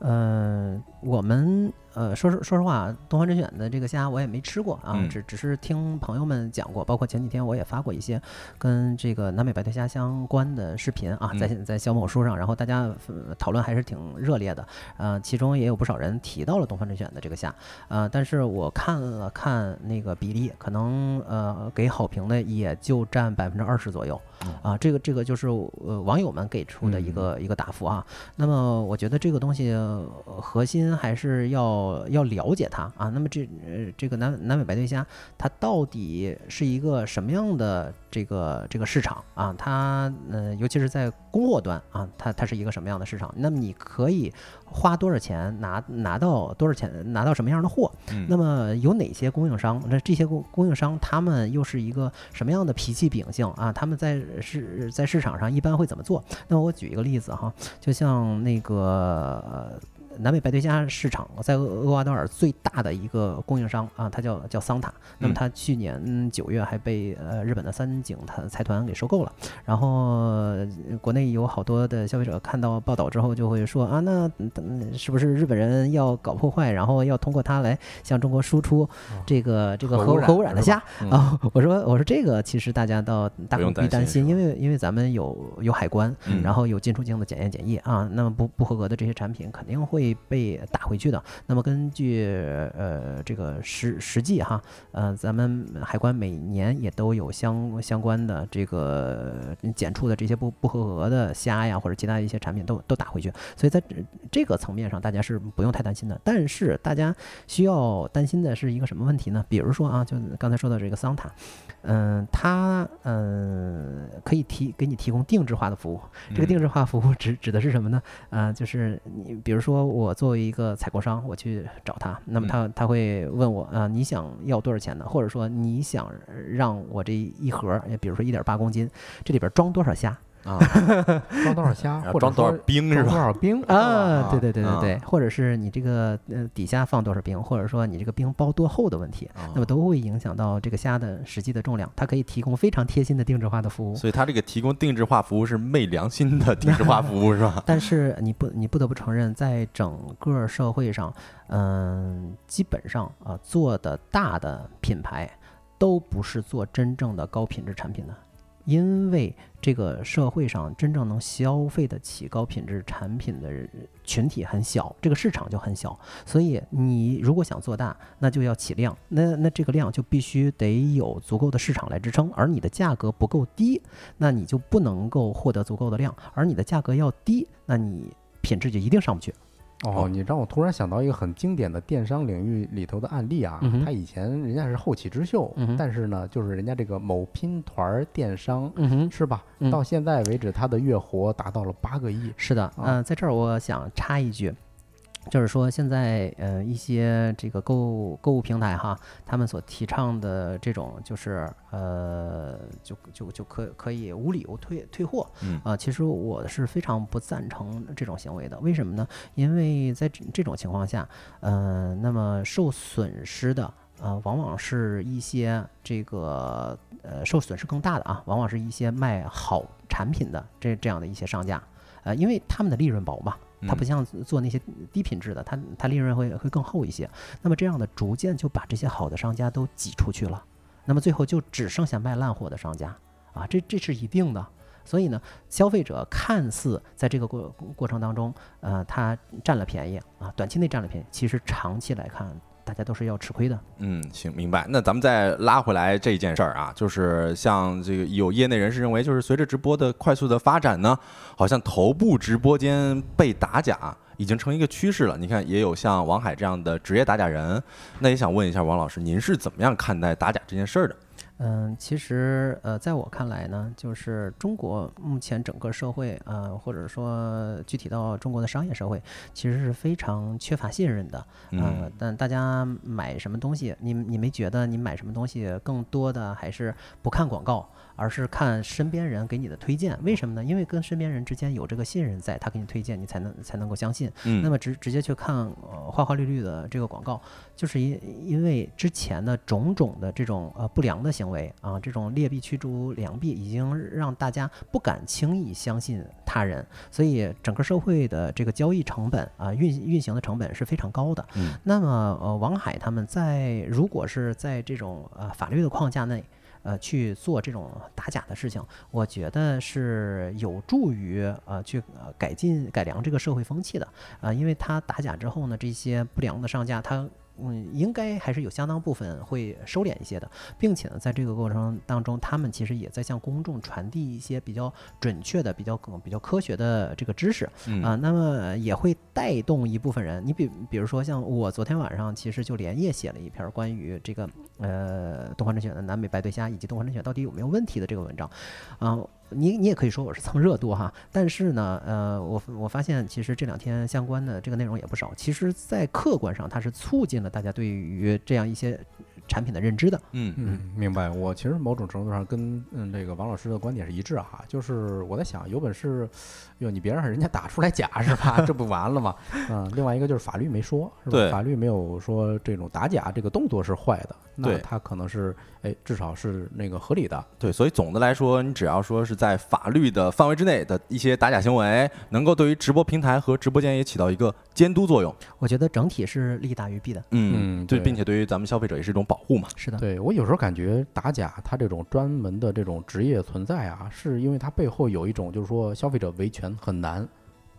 嗯，我们呃，说实说实话，东方甄选的这个虾我也没吃过啊，嗯。只只是听朋友们讲过，包括前几天我也发过一些跟这个南美白对虾相关的视频啊，在在小某书上，然后大家、呃讨论还是挺热烈的，呃，其中也有不少人提到了东方甄选的这个虾，呃，但是我看了看那个比例，可能呃给好评的也就占百分之二十左右，啊，这个这个就是呃网友们给出的一个、一个答复啊，那么我觉得这个东西、呃核心还是要要了解它啊。那么这呃这个南南美白对虾，它到底是一个什么样的这个这个市场啊？它呃尤其是在供货端啊，它它是一个什么样的市场？那么你可以花多少钱拿拿到多少钱拿到什么样的货？嗯那么有哪些供应商？那这些供供应商他们又是一个什么样的脾气秉性啊？他们在市在市场上一般会怎么做？那我举一个例子哈，就像那个。呃南美白对虾市场在厄厄瓜多尔最大的一个供应商啊，它叫叫桑塔。那么它去年九月还被呃日本的三井财财团给收购了。然后呃国内有好多的消费者看到报道之后就会说啊，那嗯是不是日本人要搞破坏，然后要通过它来向中国输出这个这个核核污染的虾啊？我说我说这个其实大家倒大可不必担心，因为因为咱们有有海关，嗯然后有进出境的检验检疫啊，那么不不合格的这些产品肯定会被打回去的。那么根据呃这个实实际哈，呃咱们海关每年也都有相相关的这个检出的这些不不合格的虾呀或者其他一些产品都都打回去，所以在这个层面上大家是不用太担心的。但是大家需要担心的是一个什么问题呢？比如说啊，就刚才说的这个桑塔，嗯、它嗯、可以提给你提供定制化的服务。这个定制化服务指指的是什么呢？啊、就是你比如说我作为一个采购商，我去找他，那么他他会问我啊、你想要多少钱呢？或者说你想让我这一盒儿，比如说一点八公斤，这里边装多少虾？啊，装多少虾，然后或者装多少冰是吧多？少冰啊，对对对对对，啊或者是你这个呃底下放多少冰，或者说你这个冰包多厚的问题，啊那么都会影响到这个虾的实际的重量。它可以提供非常贴心的定制化的服务。所以它这个提供定制化服务是昧良心的 定制化服务是吧？但是你不，你不得不承认，在整个社会上，嗯，基本上啊、做的大的品牌都不是做真正的高品质产品的，因为这个社会上真正能消费得起高品质产品的群体很小，这个市场就很小，所以你如果想做大，那就要起量，那那这个量就必须得有足够的市场来支撑，而你的价格不够低，那你就不能够获得足够的量，而你的价格要低，那你品质就一定上不去。哦，你让我突然想到一个很经典的电商领域里头的案例啊，嗯他以前人家是后起之秀，嗯但是呢，就是人家这个某拼团儿电商。嗯，是吧？嗯到现在为止，他的月活达到了八个亿。是的，嗯、在这儿我想插一句。就是说，现在呃一些这个购物购物平台哈，他们所提倡的这种就是呃就就就可可以无理由退退货，嗯啊、其实我是非常不赞成这种行为的。为什么呢？因为在这这种情况下，呃，那么受损失的。呃，往往是一些这个呃受损失更大的啊，往往是一些卖好产品的这这样的一些商家，呃，因为他们的利润薄嘛，它不像做那些低品质的，它它利润会会更厚一些。那么这样的逐渐就把这些好的商家都挤出去了，那么最后就只剩下卖烂货的商家啊，这这是一定的。所以呢，消费者看似在这个过过程当中，呃，他占了便宜啊，短期内占了便宜，其实长期来看，大家都是要吃亏的。嗯，行，明白。那咱们再拉回来这件事儿啊，就是像这个有业内人士认为，就是随着直播的快速的发展呢，好像头部直播间被打假已经成一个趋势了。你看，也有像王海这样的职业打假人。那也想问一下王老师，您是怎么样看待打假这件事儿的？嗯，其实呃，在我看来呢，就是中国目前整个社会，呃，或者说具体到中国的商业社会，其实是非常缺乏信任的。呃嗯，但大家买什么东西，你你没觉得你买什么东西更多的还是不看广告，而是看身边人给你的推荐？为什么呢？因为跟身边人之间有这个信任在，他给你推荐，你才能才能够相信。嗯，那么直直接去看呃花花绿绿的这个广告，就是因因为之前的种种的这种呃不良的行为啊，这种劣币驱逐良币，已经让大家不敢轻易相信他人，所以整个社会的这个交易成本啊运运行的成本是非常高的。嗯那么呃王海他们在如果是在这种呃法律的框架内。呃，去做这种打假的事情，我觉得是有助于呃去呃改进改良这个社会风气的。啊，因为他打假之后呢，这些不良的商家，他嗯，应该还是有相当部分会收敛一些的，并且呢，在这个过程当中，他们其实也在向公众传递一些比较准确的、比较更比较科学的这个知识嗯啊，那么也会带动一部分人。你比比如说像我昨天晚上其实就连夜写了一篇关于这个呃东方甄选的南美白对虾以及东方甄选到底有没有问题的这个文章，啊。你你也可以说我是蹭热度哈，但是呢，呃，我我发现其实这两天相关的这个内容也不少。其实，在客观上，它是促进了大家对于这样一些产品的认知的。嗯嗯，明白。我其实某种程度上跟嗯这个王老师的观点是一致哈，就是我在想，有本事，哟，你别让人家打出来假是吧？这不完了吗？嗯，另外一个就是法律没说，是吧？对法律没有说这种打假这个动作是坏的，那对它可能是哎，至少是那个合理的。对，所以总的来说，你只要说是在法律的范围之内的一些打假行为，能够对于直播平台和直播间也起到一个监督作用。我觉得整体是利大于弊的。对，嗯对并且对于咱们消费者也是一种保护嘛。是的，对我有时候感觉打假它这种专门的这种职业存在啊，是因为它背后有一种就是说消费者维权很难，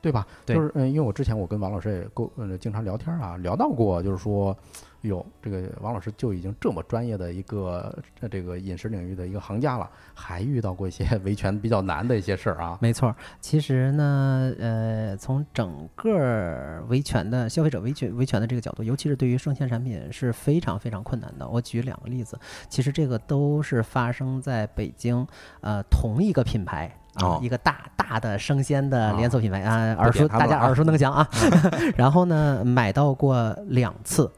对吧？对就是嗯，因为我之前我跟王老师也够嗯经常聊天啊，聊到过，就是说，哟，这个王老师就已经这么专业的一个呃这个饮食领域的一个行家了，还遇到过一些 维权比较难的一些事儿啊。没错儿。其实呢，呃，从整个维权的消费者维权维权的这个角度，尤其是对于生鲜产品是非常非常困难的。我举两个例子，其实这个都是发生在北京，呃，同一个品牌。啊哦，一个大大的生鲜的啊连锁品牌啊，耳熟大家耳熟能详啊。然后呢，买到过两次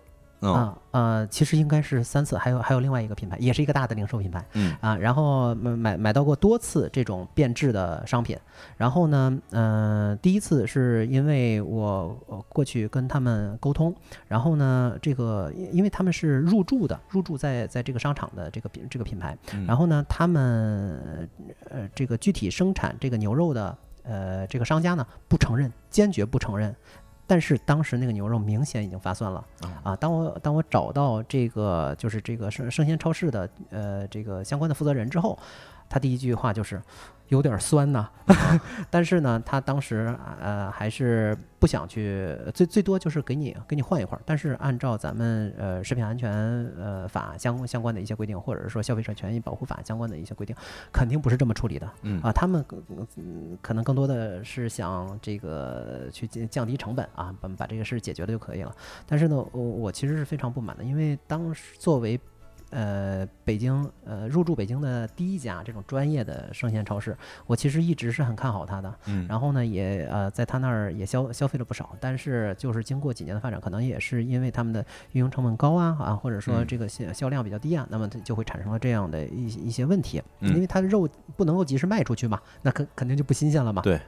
嗯啊，呃，其实应该是三次，还有还有另外一个品牌，也是一个大的零售品牌。嗯啊，然后买买买到过多次这种变质的商品，然后呢，嗯、第一次是因为我呃过去跟他们沟通，然后呢，这个因因为他们是入驻的，入驻在在这个商场的这个品这个品牌，嗯然后呢，他们呃这个具体生产这个牛肉的呃这个商家呢不承认，坚决不承认。但是当时那个牛肉明显已经发酸了啊！当我当我找到这个就是这个生生鲜超市的呃这个相关的负责人之后，他第一句话就是有点酸呐、但是呢，他当时呃还是不想去，最最多就是给你给你换一块儿。但是按照咱们呃食品安全呃法相相关的一些规定，或者是说消费者权益保护法相关的一些规定，肯定不是这么处理的。嗯啊，他们嗯可能更多的是想这个去降降低成本啊，把把这个事解决了就可以了。但是呢，我我其实是非常不满的，因为当时作为呃北京呃入驻北京的第一家这种专业的生鲜超市，我其实一直是很看好它的。嗯然后呢，也呃在他那儿也消消费了不少，但是就是经过几年的发展，可能也是因为他们的运营成本高啊啊，或者说嗯这个销销量比较低啊，那么它就会产生了这样的一些一些问题，嗯因为它的肉不能够及时卖出去嘛，那肯肯定就不新鲜了嘛。对。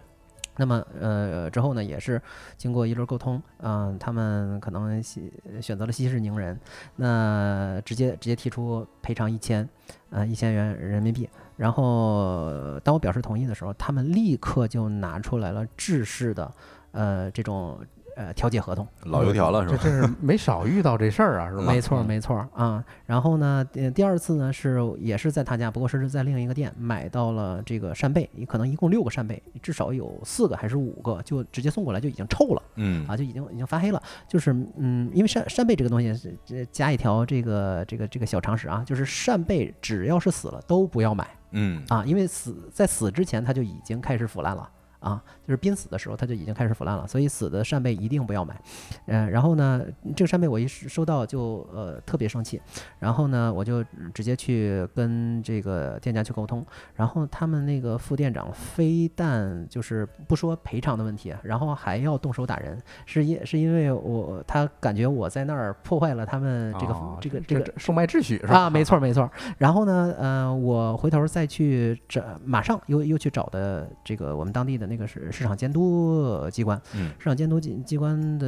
那么呃之后呢，也是经过一轮沟通，嗯、他们可能西选择了息事宁人，那直接直接提出赔偿一千，呃一千元人民币。然后当我表示同意的时候，他们立刻就拿出来了制式的呃这种呃调解合同。老油条了是吧？这真是没少遇到这事儿啊，是吧？没错没错儿啊。然后呢，呃第二次呢是也是在他家，不过是在另一个店买到了这个扇贝，可能一共六个扇贝，至少有四个还是五个就直接送过来就已经臭了嗯啊，就已经已经发黑了。就是嗯，因为扇扇贝这个东西加一条这个这个这个小常识啊，就是扇贝只要是死了都不要买嗯啊，因为死在死之前它就已经开始腐烂了。啊，就是濒死的时候它就已经开始腐烂了，所以死的扇贝一定不要买。嗯，然后呢，这个扇贝我一收到就呃特别生气，然后呢我就直接去跟这个店家去沟通，然后他们那个副店长非但就是不说赔偿的问题，然后还要动手打人，是因是因为我他感觉我在那儿破坏了他们这个、哦这个这个售卖秩序是吧？啊，没错没错。然后呢，呃，我回头再去找，马上又又去找的这个我们当地的那个是市场监督机关，嗯。市场监督机机关的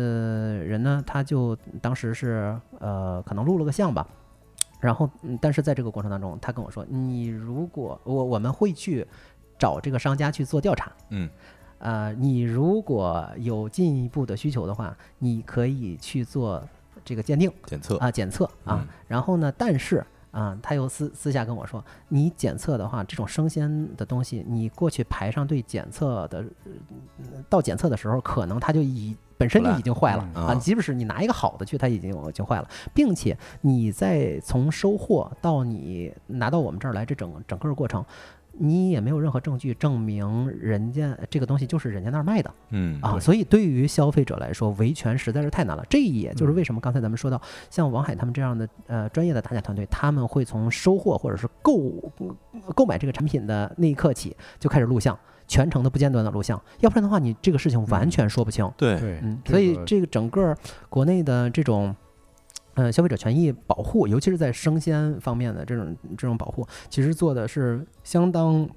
人呢，他就当时是呃，可能录了个像吧。然后，嗯，但是在这个过程当中，他跟我说，你如果我我们会去找这个商家去做调查，嗯，呃，你如果有进一步的需求的话，你可以去做这个鉴定，检测。啊，检测啊。嗯，然后呢，但是啊，他又私私下跟我说，你检测的话，这种生鲜的东西，你过去排上队检测的，呃到检测的时候，可能它就已本身就已经坏了嗯啊，即使是你拿一个好的去，它已经已经坏了，并且你在从收货到你拿到我们这儿来这整整个过程。你也没有任何证据证明人家这个东西就是人家那儿卖的，嗯啊，所以对于消费者来说，维权实在是太难了。这也就是为什么刚才咱们说到，像王海他们这样的呃专业的打假团队，他们会从收货或者是购购买这个产品的那一刻起就开始录像，全程的不间断的录像，要不然的话，你这个事情完全说不清。对对，嗯，所以这个整个国内的这种。呃，消费者权益保护，尤其是在生鲜方面的这种这种保护，其实做的是相当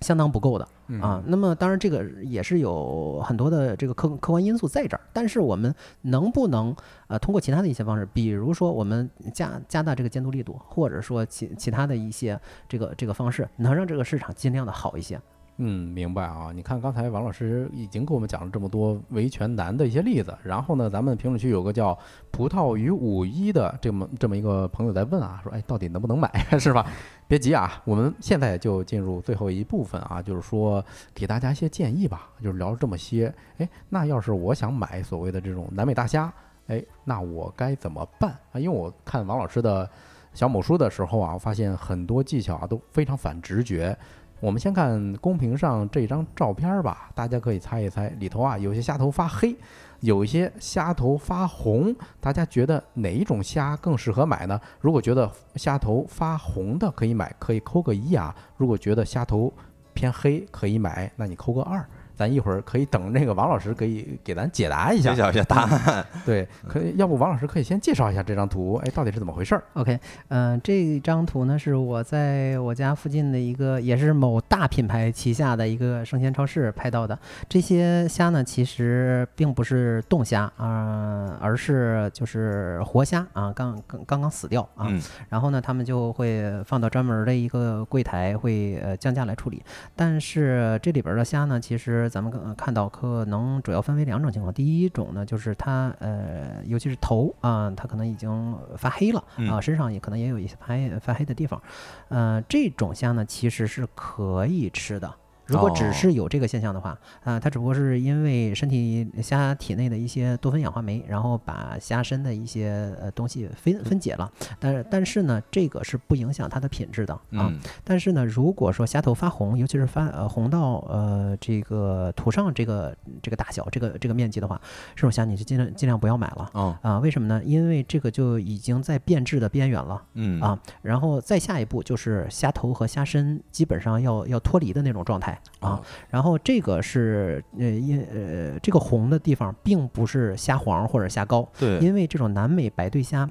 相当不够的。嗯啊，那么当然这个也是有很多的这个客客观因素在这儿，但是我们能不能呃通过其他的一些方式，比如说我们加加大这个监督力度，或者说其其他的一些这个这个方式，能让这个市场尽量的好一些。嗯，明白啊。你看刚才王老师已经给我们讲了这么多维权难的一些例子，然后呢，咱们评论区有个叫葡萄与五一的这么这么一个朋友在问啊，说哎，到底能不能买 是吧？别急啊，我们现在就进入最后一部分啊，就是说给大家一些建议吧，就是聊了这么些，哎，那要是我想买所谓的这种南美大虾，哎，那我该怎么办啊？因为我看王老师的小某书的时候啊，我发现很多技巧啊都非常反直觉。我们先看公屏上这张照片吧，大家可以猜一猜，里头啊有些虾头发黑，有一些虾头发红，大家觉得哪一种虾更适合买呢？如果觉得虾头发红的可以买，可以扣个一啊；如果觉得虾头偏黑可以买，那你扣个二。咱一会儿可以等那个王老师可以给咱解答一下揭。晓一下答案。对，可以，要不王老师可以先介绍一下这张图，哎，到底是怎么回事儿？OK，嗯、这张图呢是我在我家附近的一个，也是某大品牌旗下的一个生鲜超市拍到的。这些虾呢，其实并不是冻虾啊、而是就是活虾啊，刚刚刚刚死掉啊。嗯然后呢，他们就会放到专门的一个柜台，会呃降价来处理。但是这里边的虾呢，其实咱们刚看到可能主要分为两种情况。第一种呢，就是它呃，尤其是头啊，它可能已经发黑了嗯啊，身上也可能也有一些发黑发黑的地方。呃，这种虾呢，其实是可以吃的。如果只哦是有这个现象的话，啊、它只不过是因为身体虾体内的一些多酚氧化酶，然后把虾身的一些呃东西分分解了，但是但是呢，这个是不影响它的品质的啊。嗯但是呢，如果说虾头发红，尤其是发呃红到呃这个涂上这个这个大小这个这个面积的话，这种虾你就尽量尽量不要买了哦啊。为什么呢？因为这个就已经在变质的边缘了。嗯啊，然后再下一步就是虾头和虾身基本上要要脱离的那种状态啊哦。然后这个是呃因呃这个红的地方并不是虾黄或者虾膏，对因为这种南美白对虾。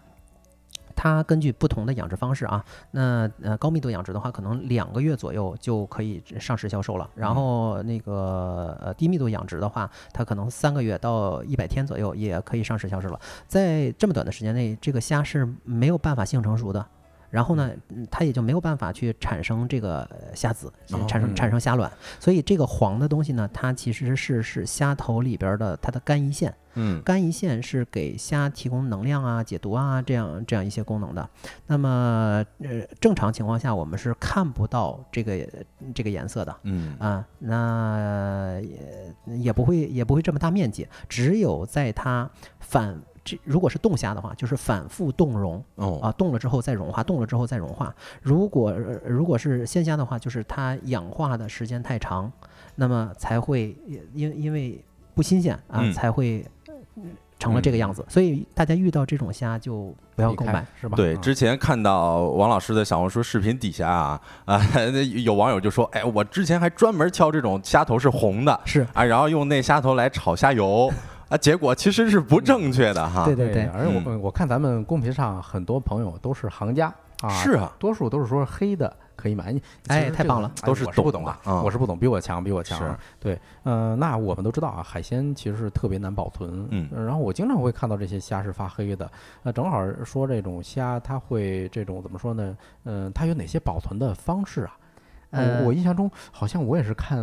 它根据不同的养殖方式啊，那呃高密度养殖的话，可能两个月左右就可以上市销售了。然后那个呃低密度养殖的话，它可能三个月到一百天左右也可以上市销售了。在这么短的时间内，这个虾是没有办法性成熟的。然后呢，嗯它也就没有办法去产生这个呃虾子，哦产生产生虾卵。所以这个黄的东西呢，它其实是是虾头里边的它的肝胰腺。嗯肝胰腺是给虾提供能量啊、解毒啊这样这样一些功能的。那么呃，正常情况下我们是看不到这个这个颜色的。嗯啊，那也也不会也不会这么大面积，只有在它反这如果是冻虾的话，就是反复冻融哦啊，冻了之后再融化，冻了之后再融化。如果呃如果是鲜虾的话，就是它氧化的时间太长，那么才会因因为不新鲜啊，嗯才会呃成了这个样子。所以大家遇到这种虾就不要购买。是吧？对，啊之前看到王老师的小红书视频底下啊啊，那有网友就说，哎，我之前还专门挑这种虾头是红的是啊，然后用那虾头来炒虾油啊，结果其实是不正确的哈。对对对而且我我看咱们公屏上很多朋友都是行家啊，是啊，多数都是说黑的可以买。你哎太棒了哎都是我是不懂啊我是不懂，比我强，比我强。是对，嗯，那我们都知道啊，海鲜其实是特别难保存。嗯呃然后我经常会看到这些虾是发黑的。那正好说这种虾，它会这种怎么说呢？嗯、它有哪些保存的方式啊？呃我我印象中好像我也是看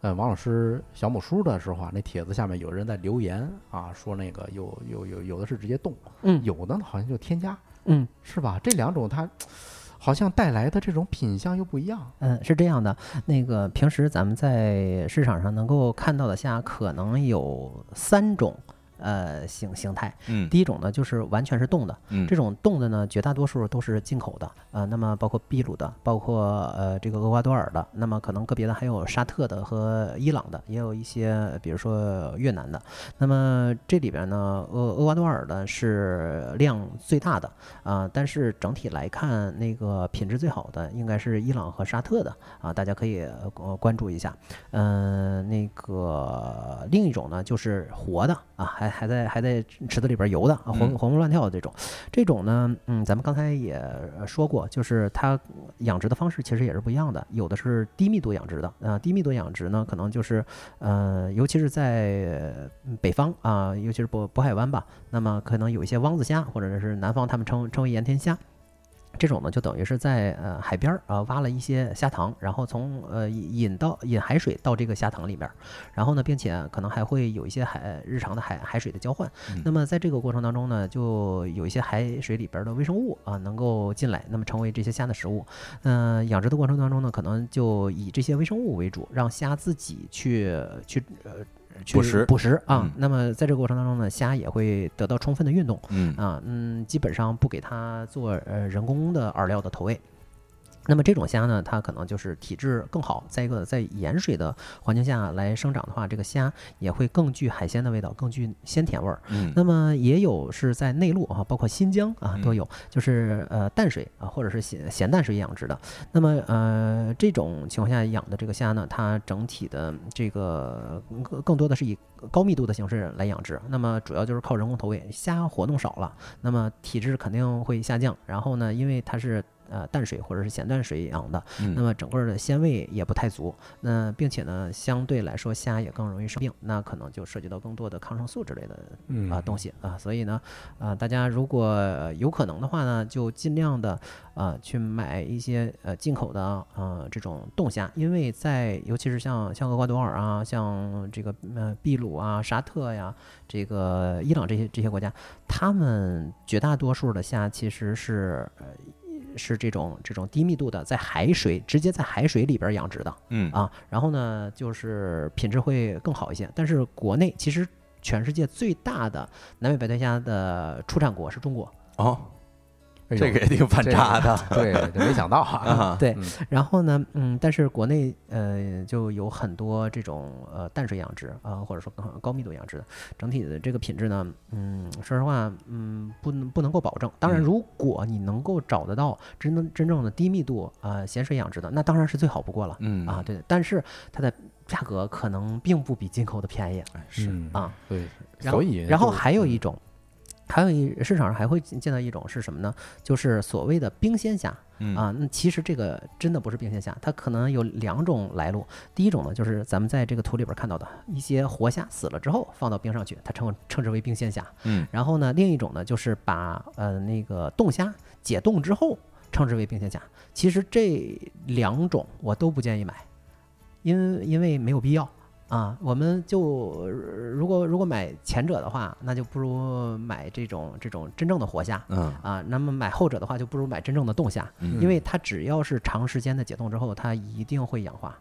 呃王老师小某书的时候啊，那帖子下面有人在留言啊，说那个有有有有的是直接动，嗯有的好像就添加，嗯是吧？这两种它好像带来的这种品相又不一样。嗯，是这样的。那个平时咱们在市场上能够看到的虾，可能有三种。呃，形形态，嗯第一种呢就是完全是冻的，嗯这种冻的呢，绝大多数都是进口的，呃，那么包括秘鲁的，包括呃这个厄瓜多尔的，那么可能个别的还有沙特的和伊朗的，也有一些比如说越南的。那么这里边呢，厄厄瓜多尔的是量最大的啊、但是整体来看，那个品质最好的应该是伊朗和沙特的啊、大家可以呃关注一下。嗯、那个另一种呢就是活的啊，还还在还在池子里边游的啊，活嗯活蹦乱跳的这种。这种呢，嗯，咱们刚才也呃说过，就是它养殖的方式其实也是不一样的，有的是低密度养殖的，呃，低密度养殖呢，可能就是呃，尤其是在呃北方啊、尤其是渤渤海湾吧，那么可能有一些汪子虾，或者是南方他们称称为盐田虾。这种呢，就等于是在呃海边儿啊、挖了一些虾塘，然后从呃引引到引海水到这个虾塘里边儿，然后呢，并且可能还会有一些海日常的海海水的交换。那么在这个过程当中呢，就有一些海水里边的微生物啊能够进来，那么成为这些虾的食物。嗯、养殖的过程当中呢，可能就以这些微生物为主，让虾自己去去呃。去捕食捕食啊，嗯那么在这个过程当中呢，虾也会得到充分的运动嗯啊，嗯，基本上不给它做呃人工的饵料的投喂。那么这种虾呢，它可能就是体质更好，再一个在盐水的环境下来生长的话，这个虾也会更具海鲜的味道，更具鲜甜味儿。嗯那么也有是在内陆啊，包括新疆啊嗯都有，就是呃淡水啊或者是咸咸淡水养殖的。那么呃这种情况下养的这个虾呢，它整体的这个更更多的是以高密度的形式来养殖。那么主要就是靠人工投喂，虾活动少了，那么体质肯定会下降。然后呢，因为它是呃淡水或者是咸淡水养的，嗯那么整个的鲜味也不太足，那并且呢，相对来说虾也更容易生病，那可能就涉及到更多的抗生素之类的嗯啊东西啊，所以呢，啊大家如果呃有可能的话呢，就尽量的啊去买一些呃进口的呃这种冻虾，因为在尤其是像像厄瓜多尔啊，像这个呃秘鲁啊、沙特呀、这个伊朗这些这些国家，他们绝大多数的虾其实是呃。是这种这种低密度的，在海水直接在海水里边养殖的嗯啊，然后呢，就是品质会更好一些。但是国内其实全世界最大的南美白对虾的出产国是中国，哦，哎这个也挺反差的这个对，没想到啊。啊。对嗯，然后呢，嗯，但是国内呃就有很多这种呃淡水养殖啊、或者说高高密度养殖的，整体的这个品质呢，嗯，说实话，嗯，不能不能够保证。当然，嗯如果你能够找得到真正真正的低密度啊咸水养殖的，那当然是最好不过了。嗯啊，，对，但是它的价格可能并不比进口的便宜哎是嗯啊。对，然后所以然后还有一种，还有一市场上还会见见到一种是什么呢？就是所谓的冰鲜虾嗯啊。那其实这个真的不是冰鲜虾，它可能有两种来路。第一种呢，就是咱们在这个图里边看到的一些活虾死了之后放到冰上去，它称称之为冰鲜虾。嗯然后呢，另一种呢，就是把呃那个冻虾解冻之后称之为冰鲜虾。其实这两种我都不建议买，因为因为没有必要啊。我们就呃如果如果买前者的话，那就不如买这种这种真正的活虾。嗯啊，那么买后者的话，就不如买真正的冻虾，嗯因为它只要是长时间的解冻之后，它一定会氧化。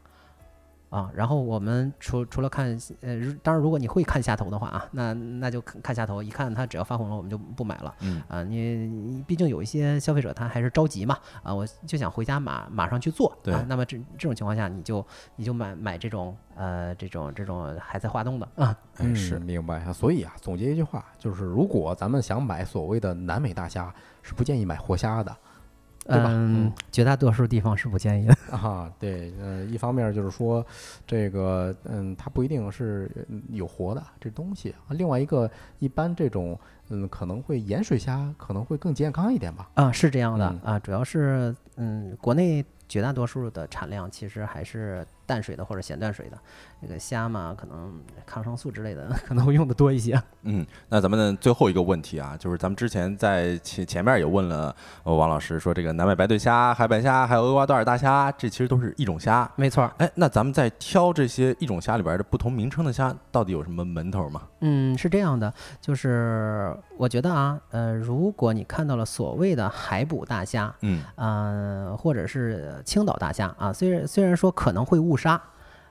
啊。然后我们除除了看呃，如当然如果你会看下头的话啊，那那就看看下头，一看它只要发红了，我们就不买了。嗯啊，你你毕竟有一些消费者他还是着急嘛，啊，我就想回家马马上去做，对啊，那么这这种情况下，你就你就买买这种呃这种这种还在化动的啊，哎是嗯明白啊。所以啊，总结一句话，就是如果咱们想买所谓的南美大虾，是不建议买活虾的。对吧嗯，绝大多数地方是不建议的。啊，对，呃，一方面就是说，这个，嗯，它不一定是嗯有活的这东西啊。另外一个，一般这种，嗯，可能会盐水虾可能会更健康一点吧。啊，是这样的嗯啊，主要是嗯，国内绝大多数的产量其实还是淡水的或者咸淡水的，这个虾嘛，可能抗生素之类的 可能会用的多一些。嗯，那咱们的最后一个问题啊，就是咱们之前在前前面也问了呃王老师说，这个南美白对虾、海白虾还有厄瓜多尔大虾，这其实都是一种虾。没错，哎，那咱们在挑这些一种虾里边的不同名称的虾，到底有什么门头吗？嗯，是这样的，就是我觉得啊，呃，如果你看到了所谓的海捕大虾，嗯呃，或者是青岛大虾啊，虽然虽然说可能会误杀，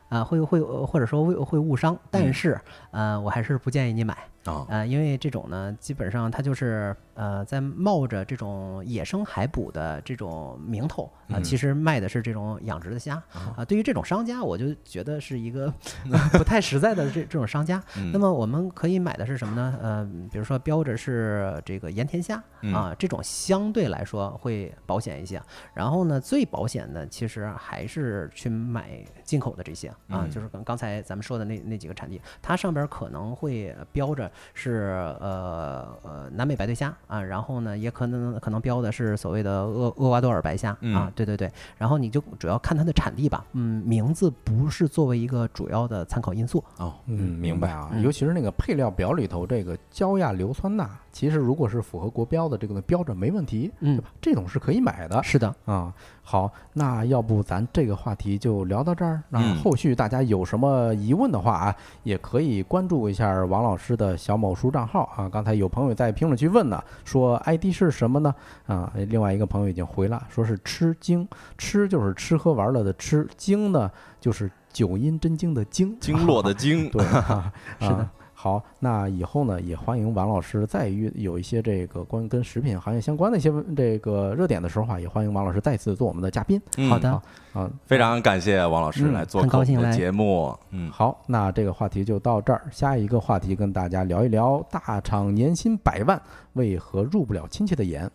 啊、会会呃或者说会会误伤，但嗯是呃，我还是不建议你买。啊呃，因为这种呢，基本上它就是呃，在冒着这种野生海捕的这种名头啊、嗯其实卖的是这种养殖的虾啊啊。对于这种商家，我就觉得是一个 不太实在的这这种商家。嗯那么我们可以买的是什么呢？呃，比如说标着是这个盐田虾嗯啊，这种相对来说会保险一些。然后呢，最保险的其实还是去买进口的这些啊，嗯就是刚刚才咱们说的那那几个产地，它上边可能会标着是呃呃南美白对虾啊，然后呢也可能可能标的是所谓的厄厄瓜多尔白虾嗯啊，对对对，然后你就主要看它的产地吧，嗯，名字不是作为一个主要的参考因素。哦，嗯，明白啊。嗯尤其是那个配料表里头这个焦亚硫酸钠，其实如果是符合国标的这个标准没问题，嗯对吧？这种是可以买的是的，啊。好，那要不咱这个话题就聊到这儿。那嗯后续大家有什么疑问的话啊，也可以关注一下王老师的小某书账号啊。刚才有朋友在评论区问呢，说 ID 是什么呢？啊，另外一个朋友已经回了，说是吃惊，吃就是吃喝玩乐的吃，惊呢就是九阴真经的经，经络的经，对，啊 是的啊好，那以后呢，也欢迎王老师再遇有一些这个关跟食品行业相关的一些这个热点的时候啊，也欢迎王老师再次做我们的嘉宾嗯好的，啊。非常感谢王老师嗯来做客我们的节目。嗯，好，那这个话题就到这儿。下一个话题跟大家聊一聊大厂年薪百万为何入不了亲戚的眼。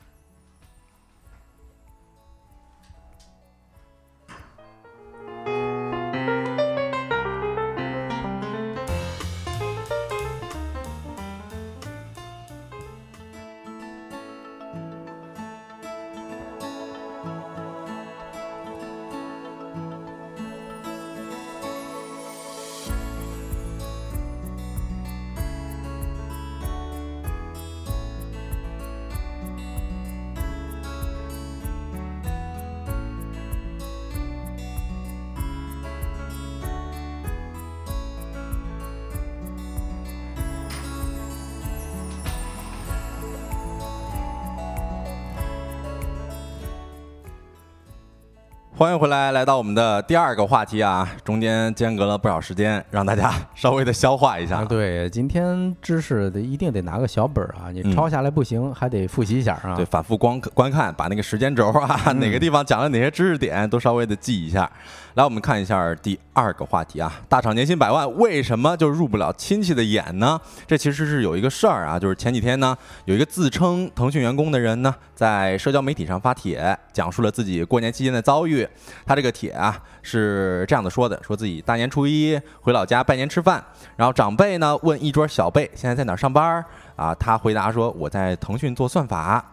回来，来到我们的第二个话题啊，中间间隔了不少时间，让大家稍微的消化一下。啊，对，今天知识得一定得拿个小本儿啊，你嗯抄下来不行，还得复习一下啊。对，反复观观看，把那个时间轴啊，嗯哪个地方讲了哪些知识点，都稍微的记一下。来，我们看一下第二个话题啊，大厂年薪百万，为什么就入不了亲戚的眼呢？这其实是有一个事儿啊，就是前几天呢，有一个自称腾讯员工的人呢，在社交媒体上发帖，讲述了自己过年期间的遭遇。他这个个帖啊是这样的说的：说自己大年初一回老家拜年吃饭，然后长辈呢问一桌小辈现在在哪上班啊，他回答说我在腾讯做算法。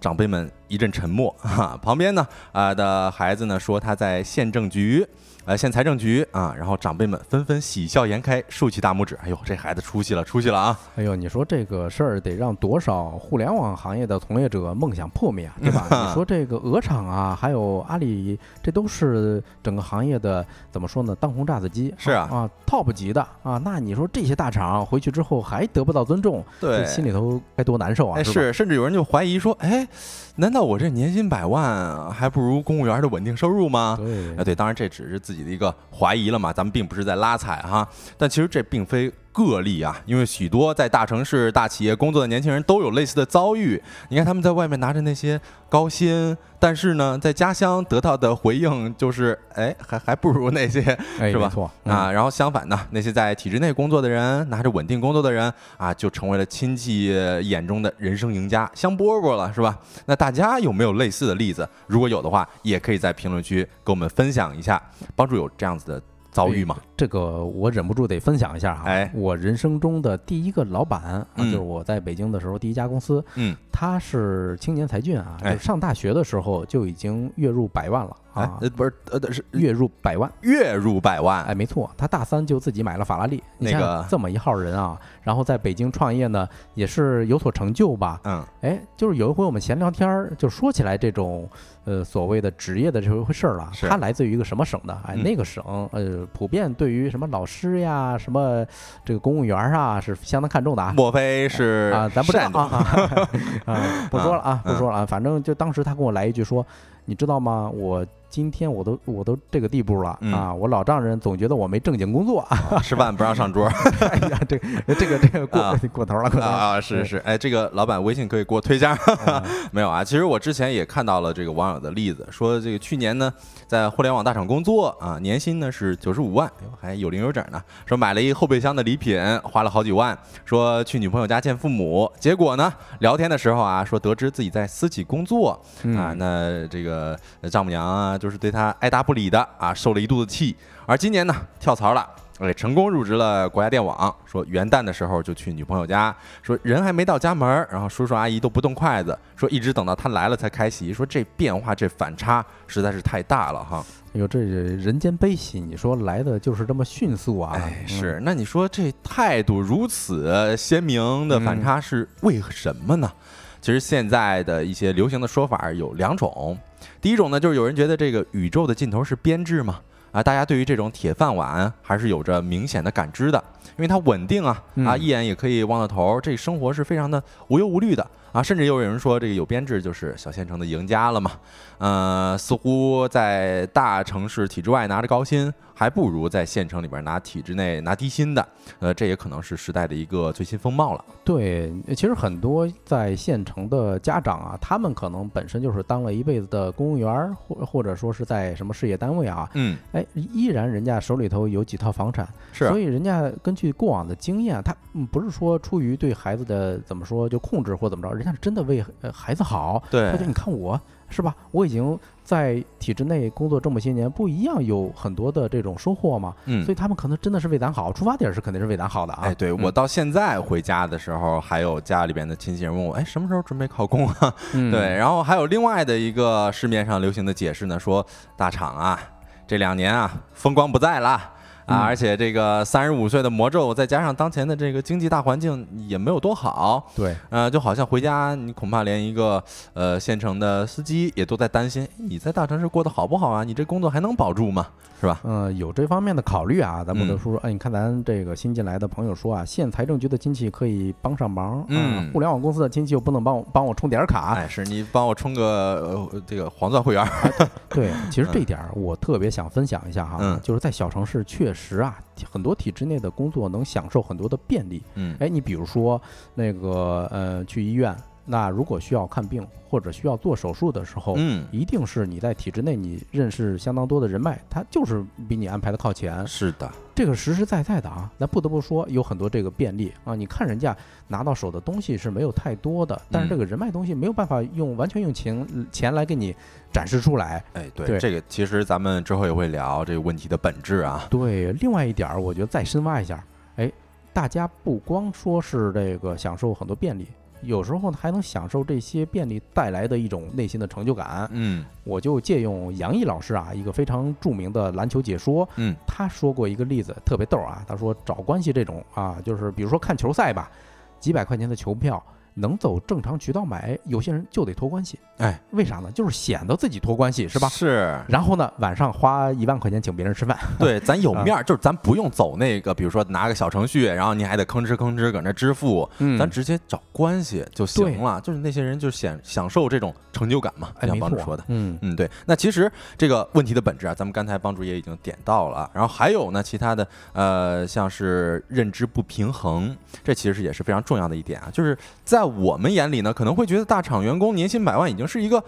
长辈们一阵沉默，哈、旁边呢，啊、的孩子呢说他在县政局，呃，县财政局啊，然后长辈们纷纷喜笑颜开，竖起大拇指，哎呦，这孩子出息了，出息了啊！哎呦，你说这个事儿得让多少互联网行业的从业者梦想破灭啊，对吧？你说这个鹅厂啊，还有阿里，这都是整个行业的怎么说呢？当红炸子鸡是啊啊，top 级的啊。那你说这些大厂回去之后还得不到尊重，对这，心里头该多难受啊！哎，是，甚至有人就怀疑说，哎，难道我这年薪百万还不如公务员的稳定收入吗？对啊，对，当然这只是自己己的一个怀疑了嘛，咱们并不是在拉踩哈，但其实这并非。个例啊，因为许多在大城市、大企业工作的年轻人都有类似的遭遇。你看他们在外面拿着那些高薪，但是呢，在家乡得到的回应就是，哎，还还不如那些，是吧？错啊。然后相反呢，那些在体制内工作的人，拿着稳定工作的人啊，就成为了亲戚眼中的人生赢家、香饽饽了，是吧？那大家有没有类似的例子？如果有的话，也可以在评论区跟我们分享一下，帮助有这样子的。遭遇嘛，这个我忍不住得分享一下哈。哎，我人生中的第一个老板，就是我在北京的时候第一家公司，嗯，他是青年才俊啊，就上大学的时候就已经月入百万了。啊，不是，呃，是月入百万，月入百万，哎，没错，他大三就自己买了法拉利。那个这么一号人啊，然后在北京创业呢，也是有所成就吧？嗯，哎，就是有一回我们闲聊天儿，就说起来这种呃所谓的职业的这回事儿了。他来自于一个什么省的？哎，那个省呃，普遍对于什么老师呀、什么这个公务员啊，是相当看重的啊。莫非是啊？咱不知道啊，不说了啊，不说了啊，反正就当时他跟我来一句说。你知道吗？我今天我都我都这个地步了啊！我老丈人总觉得我没正经工作，啊 吃饭不让上桌。哎呀，这这个这个过过头了，啊！是是，哎，这个老板微信可以给我推荐。没有啊，其实我之前也看到了这个网友的例子，说这个去年呢在互联网大厂工作啊，年薪呢是九十五万，还有零有整呢。说买了一后备箱的礼品，花了好几万。说去女朋友家见父母，结果呢聊天的时候啊，说得知自己在私企工作啊，那这个。呃，丈母娘啊，就是对他爱答不理的啊，受了一肚子气。而今年呢，跳槽了，哎，成功入职了国家电网。说元旦的时候就去女朋友家，说人还没到家门，然后叔叔阿姨都不动筷子，说一直等到他来了才开席。说这变化，这反差实在是太大了哈。哎呦，这人间悲喜，你说来的就是这么迅速啊？哎，是。那你说这态度如此鲜明的反差是为什么呢？其实现在的一些流行的说法有两种，第一种呢，就是有人觉得这个宇宙的尽头是编制嘛，啊，大家对于这种铁饭碗还是有着明显的感知的，因为它稳定啊，啊，一眼也可以望到头，这生活是非常的无忧无虑的。啊，甚至又有人说这个有编制就是小县城的赢家了嘛，呃，似乎在大城市体制外拿着高薪。还不如在县城里边拿体制内拿低薪的，呃，这也可能是时代的一个最新风貌了。对，其实很多在县城的家长啊，他们可能本身就是当了一辈子的公务员，或或者说是在什么事业单位啊，嗯，哎，依然人家手里头有几套房产，是，所以人家根据过往的经验，他不是说出于对孩子的怎么说就控制或怎么着，人家是真的为孩子好。对，他就你看我。是吧？我已经在体制内工作这么些年，不一样有很多的这种收获嘛。嗯，所以他们可能真的是为咱好，出发点是肯定是为咱好的啊。哎，对我到现在回家的时候，还有家里边的亲戚人问我，哎，什么时候准备考公啊？对，然后还有另外的一个市面上流行的解释呢，说大厂啊，这两年啊风光不再了。啊，而且这个三十五岁的魔咒，再加上当前的这个经济大环境也没有多好，对，呃，就好像回家，你恐怕连一个呃县城的司机也都在担心，你在大城市过得好不好啊？你这工作还能保住吗？是吧？嗯，有这方面的考虑啊，咱不能说说，哎，你看咱这个新进来的朋友说啊，县财政局的亲戚可以帮上忙，嗯，互联网公司的亲戚又不能帮我帮我充点卡，哎，是你帮我充个这个黄钻会员，对，其实这点我特别想分享一下哈，嗯，就是在小城市确实啊，很多体制内的工作能享受很多的便利，嗯，哎，你比如说那个呃，去医院。那如果需要看病或者需要做手术的时候，嗯，一定是你在体制内你认识相当多的人脉，他就是比你安排的靠前。是的，这个实实在在的啊。那不得不说有很多这个便利啊。你看人家拿到手的东西是没有太多的，但是这个人脉东西没有办法用完全用钱钱来给你展示出来。哎，对，这个其实咱们之后也会聊这个问题的本质啊。对，另外一点儿，我觉得再深挖一下，哎，大家不光说是这个享受很多便利。有时候还能享受这些便利带来的一种内心的成就感。嗯，我就借用杨毅老师啊，一个非常著名的篮球解说。嗯，他说过一个例子，特别逗啊。他说找关系这种啊，就是比如说看球赛吧，几百块钱的球票。能走正常渠道买，有些人就得托关系。哎，为啥呢？就是显得自己托关系，是吧？是。然后呢，晚上花一万块钱请别人吃饭，对，咱有 面啊儿，就是咱不用走那个，比如说拿个小程序，然后你还得吭哧吭哧搁那支付，嗯咱直接找关系就行了。就是那些人就享享受这种成就感嘛，哎，像帮主说的。嗯嗯，对。那其实这个问题的本质啊，咱们刚才帮主也已经点到了啊。然后还有呢，其他的呃，像是认知不平衡，这其实也是非常重要的一点啊。就是在我们眼里呢，可能会觉得大厂员工年薪百万已经是一个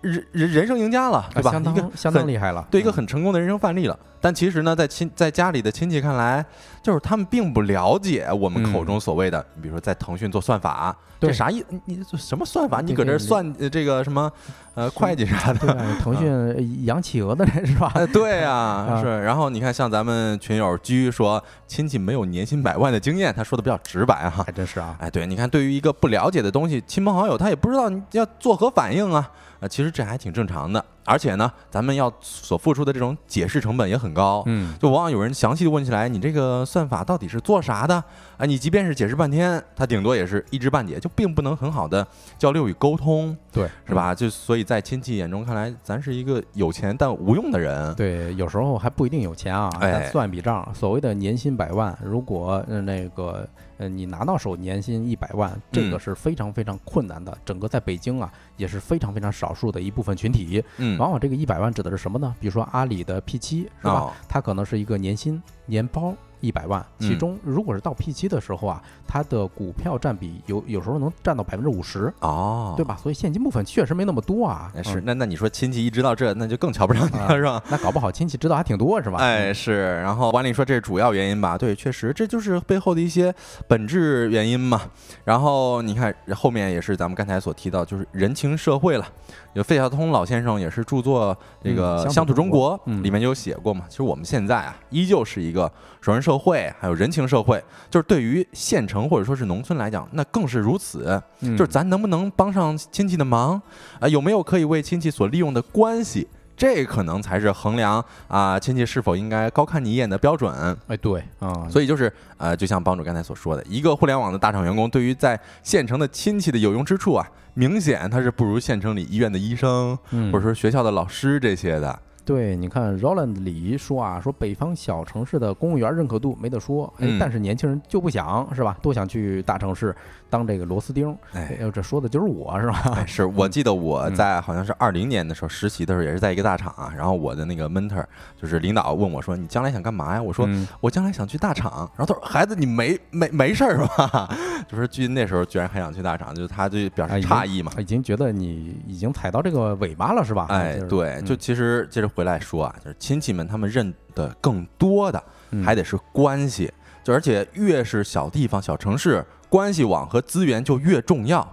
人人人生赢家了，对吧？啊相当相当厉害了，对一个嗯很成功的人生范例了。但其实呢，在亲在家里的亲戚看来，就是他们并不了解我们口中所谓的，比如说在腾讯做算法，这对啥意？你你什么算法？你搁这儿算呃这个什么呃会计啥的？对啊，腾讯养企鹅的人是吧？呃，对呀、啊是。然后你看，像咱们群友居说亲戚没有年薪百万的经验，他说的比较直白哈。还真是啊，哎，对，你看，对于一个不了解的东西，亲朋好友他也不知道你要作何反应啊。呃，其实这还挺正常的，而且呢，咱们要所付出的这种解释成本也很高。嗯，就往往有人详细的问起来，你这个算法到底是做啥的？啊，你即便是解释半天，他顶多也是一知半解，就并不能很好的交流与沟通，对，是吧？就所以在亲戚眼中看来，咱是一个有钱但无用的人。对，有时候还不一定有钱啊。哎咱算笔账，所谓的年薪百万，如果呃那个呃你拿到手年薪一百万，这个嗯是非常非常困难的。整个在北京啊，也是非常非常少数的一部分群体。嗯，往往这个一百万指的是什么呢？比如说阿里的 P 七是吧？哦它可能是一个年薪年包一百万，其嗯中如果是到 P 七的时候啊，它的股票占比有有时候能占到百分之五十，哦，对吧？所以现金部分确实没那么多啊。哎？是，嗯那那你说亲戚一知道这，那就更瞧不上你了，啊是吧？那搞不好亲戚知道还挺多是吧？哎，是，然后王丽说这是主要原因吧？对，确实这就是背后的一些本质原因嘛。然后你看后面也是咱们刚才所提到，就是人情社会了。有费孝通老先生也是著作这个嗯《乡土中国》嗯里面就有写过嘛。其实我们现在啊，依旧是一个熟人社会，还有人情社会。就是对于县城或者说是农村来讲，那更是如此。嗯就是咱能不能帮上亲戚的忙啊、有没有可以为亲戚所利用的关系？这可能才是衡量啊亲戚是否应该高看你一眼的标准。哎对啊，所以就是呃，就像帮主刚才所说的，一个互联网的大厂员工对于在县城的亲戚的有用之处啊，明显他是不如县城里医院的医生嗯或者说学校的老师这些的。对，你看 Roland 李说啊，说北方小城市的公务员认可度没得说，哎嗯，但是年轻人就不想是吧？都想去大城市当这个螺丝钉。哎哎，这说的就是我是吧？哎，是我记得我嗯在好像是二零年的时候实习的时候，也是在一个大厂啊。然后我的那个 mentor 就是领导问我说：“你将来想干嘛呀？”我说：“嗯我将来想去大厂。”然后他说：“孩子，你没没没事儿吧？” 就说距那时候居然还想去大厂，就是他就表示诧异嘛。已经觉得你已经踩到这个尾巴了是吧？哎，就是对，就嗯其实接着回来说啊，就是亲戚们他们认的更多的嗯还得是关系，就而且越是小地方、小城市，关系网和资源就越重要。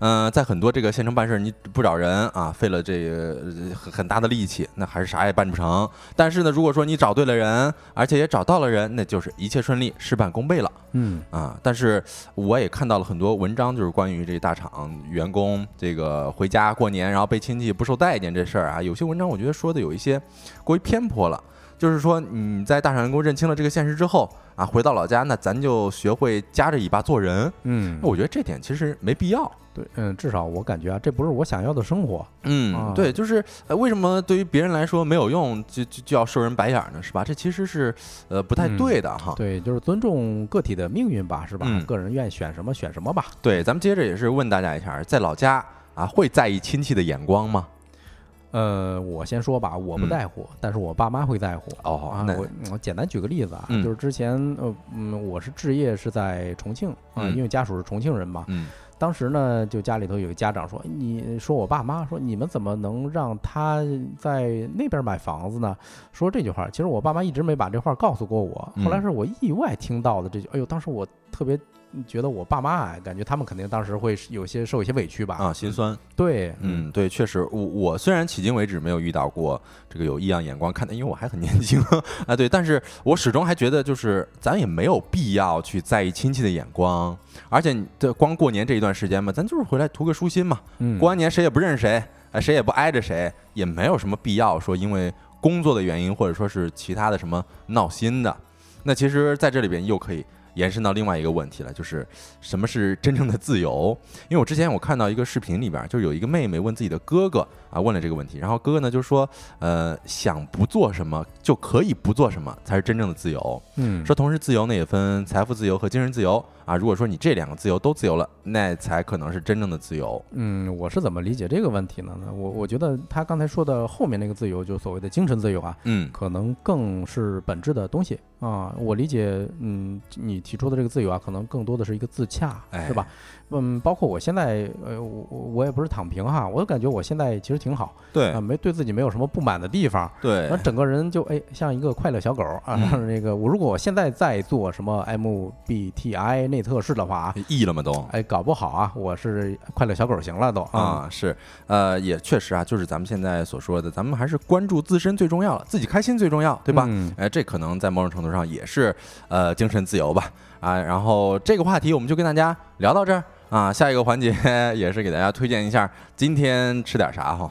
嗯、在很多这个县城办事，你不找人啊，费了这个很大的力气，那还是啥也办不成。但是呢，如果说你找对了人，而且也找到了人，那就是一切顺利，事半功倍了。嗯啊，但是我也看到了很多文章，就是关于这大厂员工这个回家过年，然后被亲戚不受待见这事儿啊。有些文章我觉得说的有一些过于偏颇了，就是说你在大厂员工认清了这个现实之后啊，回到老家，那咱就学会夹着尾巴做人。嗯，我觉得这点其实没必要。对，嗯，至少我感觉啊，这不是我想要的生活。嗯啊，对，就是呃，为什么对于别人来说没有用，就就就要受人白眼儿呢？是吧？这其实是呃不太嗯对的哈。对，就是尊重个体的命运吧，是吧？嗯个人愿意选什么选什么吧。对，咱们接着也是问大家一下，在老家啊，会在意亲戚的眼光吗？呃，我先说吧，我不嗯在乎，但是我爸妈会在乎。啊，哦那我我简单举个例子啊，嗯就是之前呃嗯，我是置业是在重庆啊、嗯因为家属是重庆人嘛。嗯当时呢，就家里头有个家长说，你说我爸妈说你们怎么能让他在那边买房子呢？说这句话，其实我爸妈一直没把这话告诉过我，后来嗯是我意外听到的这句，哎呦，当时我特别觉得我爸妈啊，感觉他们肯定当时会有些受一些委屈吧。啊，心酸。对，嗯，对，确实，我我虽然迄今为止没有遇到过这个有异样眼光看的，因为我还很年轻 啊，对，但是我始终还觉得就是咱也没有必要去在意亲戚的眼光，而且你这光过年这一段时间嘛，咱就是回来图个舒心嘛，嗯，过完年谁也不认识谁，哎，谁也不挨着谁，也没有什么必要说因为工作的原因或者说是其他的什么闹心的。那其实在这里边又可以延伸到另外一个问题了，就是什么是真正的自由？因为我之前我看到一个视频里边，就有一个妹妹问自己的哥哥啊，问了这个问题，然后哥哥呢就说，呃，想不做什么就可以不做什么，才是真正的自由。嗯说同时自由呢也分财富自由和精神自由啊，如果说你这两个自由都自由了，那才可能是真正的自由。嗯，我是怎么理解这个问题呢？我我觉得他刚才说的后面那个自由，就所谓的精神自由啊，嗯可能更是本质的东西啊。我理解，嗯，你提出的这个自由啊，可能更多的是一个自洽，哎是吧？嗯，包括我现在，呃，我我我也不是躺平哈，我感觉我现在其实挺好对啊，没对自己没有什么不满的地方，对然后整个人就哎像一个快乐小狗啊。嗯 那个我如果我现在在做什么 MBTI 内测试的话，，E 了吗都？哎，搞不好啊，我是快乐小狗型了都啊。啊，是，呃，也确实啊，就是咱们现在所说的，咱们还是关注自身最重要了，自己开心最重要，对吧？嗯哎，这可能在某种程度上也是呃精神自由吧。啊，然后这个话题我们就跟大家聊到这儿啊，下一个环节 也是给大家推荐一下今天吃点啥哈。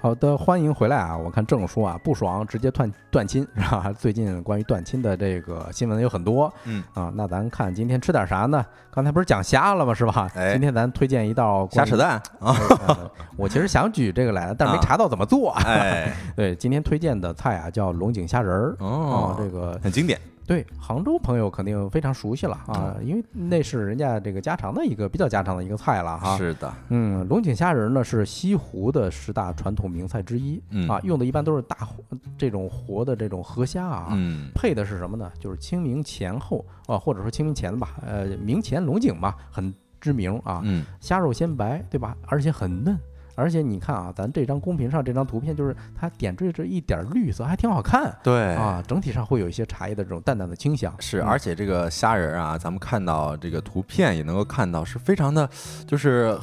好的，欢迎回来啊！我看郑说啊，不爽直接断断亲 是吧？最近关于断亲的这个新闻有很多，嗯啊，那咱看今天吃点啥呢？刚才不是讲虾了吗？是吧？哎今天咱推荐一道虾扯蛋啊！呃我其实想举这个来的，但是没啊查到怎么做。哎，对，今天推荐的菜啊叫龙井虾仁儿。哦啊，这个很经典。对杭州朋友肯定非常熟悉了啊，因为那是人家这个家常的一个比较家常的一个菜了哈。是的，嗯，龙井虾仁儿呢是西湖的十大传统名菜之一、嗯啊，用的一般都是大活这种活的这种河虾啊，嗯配的是什么呢？就是清明前后啊，或者说清明前吧，呃，明前龙井嘛，很知名啊，嗯，虾肉鲜白，对吧？而且很嫩。而且你看啊，咱这张公屏上这张图片，就是它点缀着一点绿色，还挺好看对啊。整体上会有一些茶叶的这种淡淡的清香。是，嗯而且这个虾仁啊，咱们看到这个图片也能够看到，是非常的，就是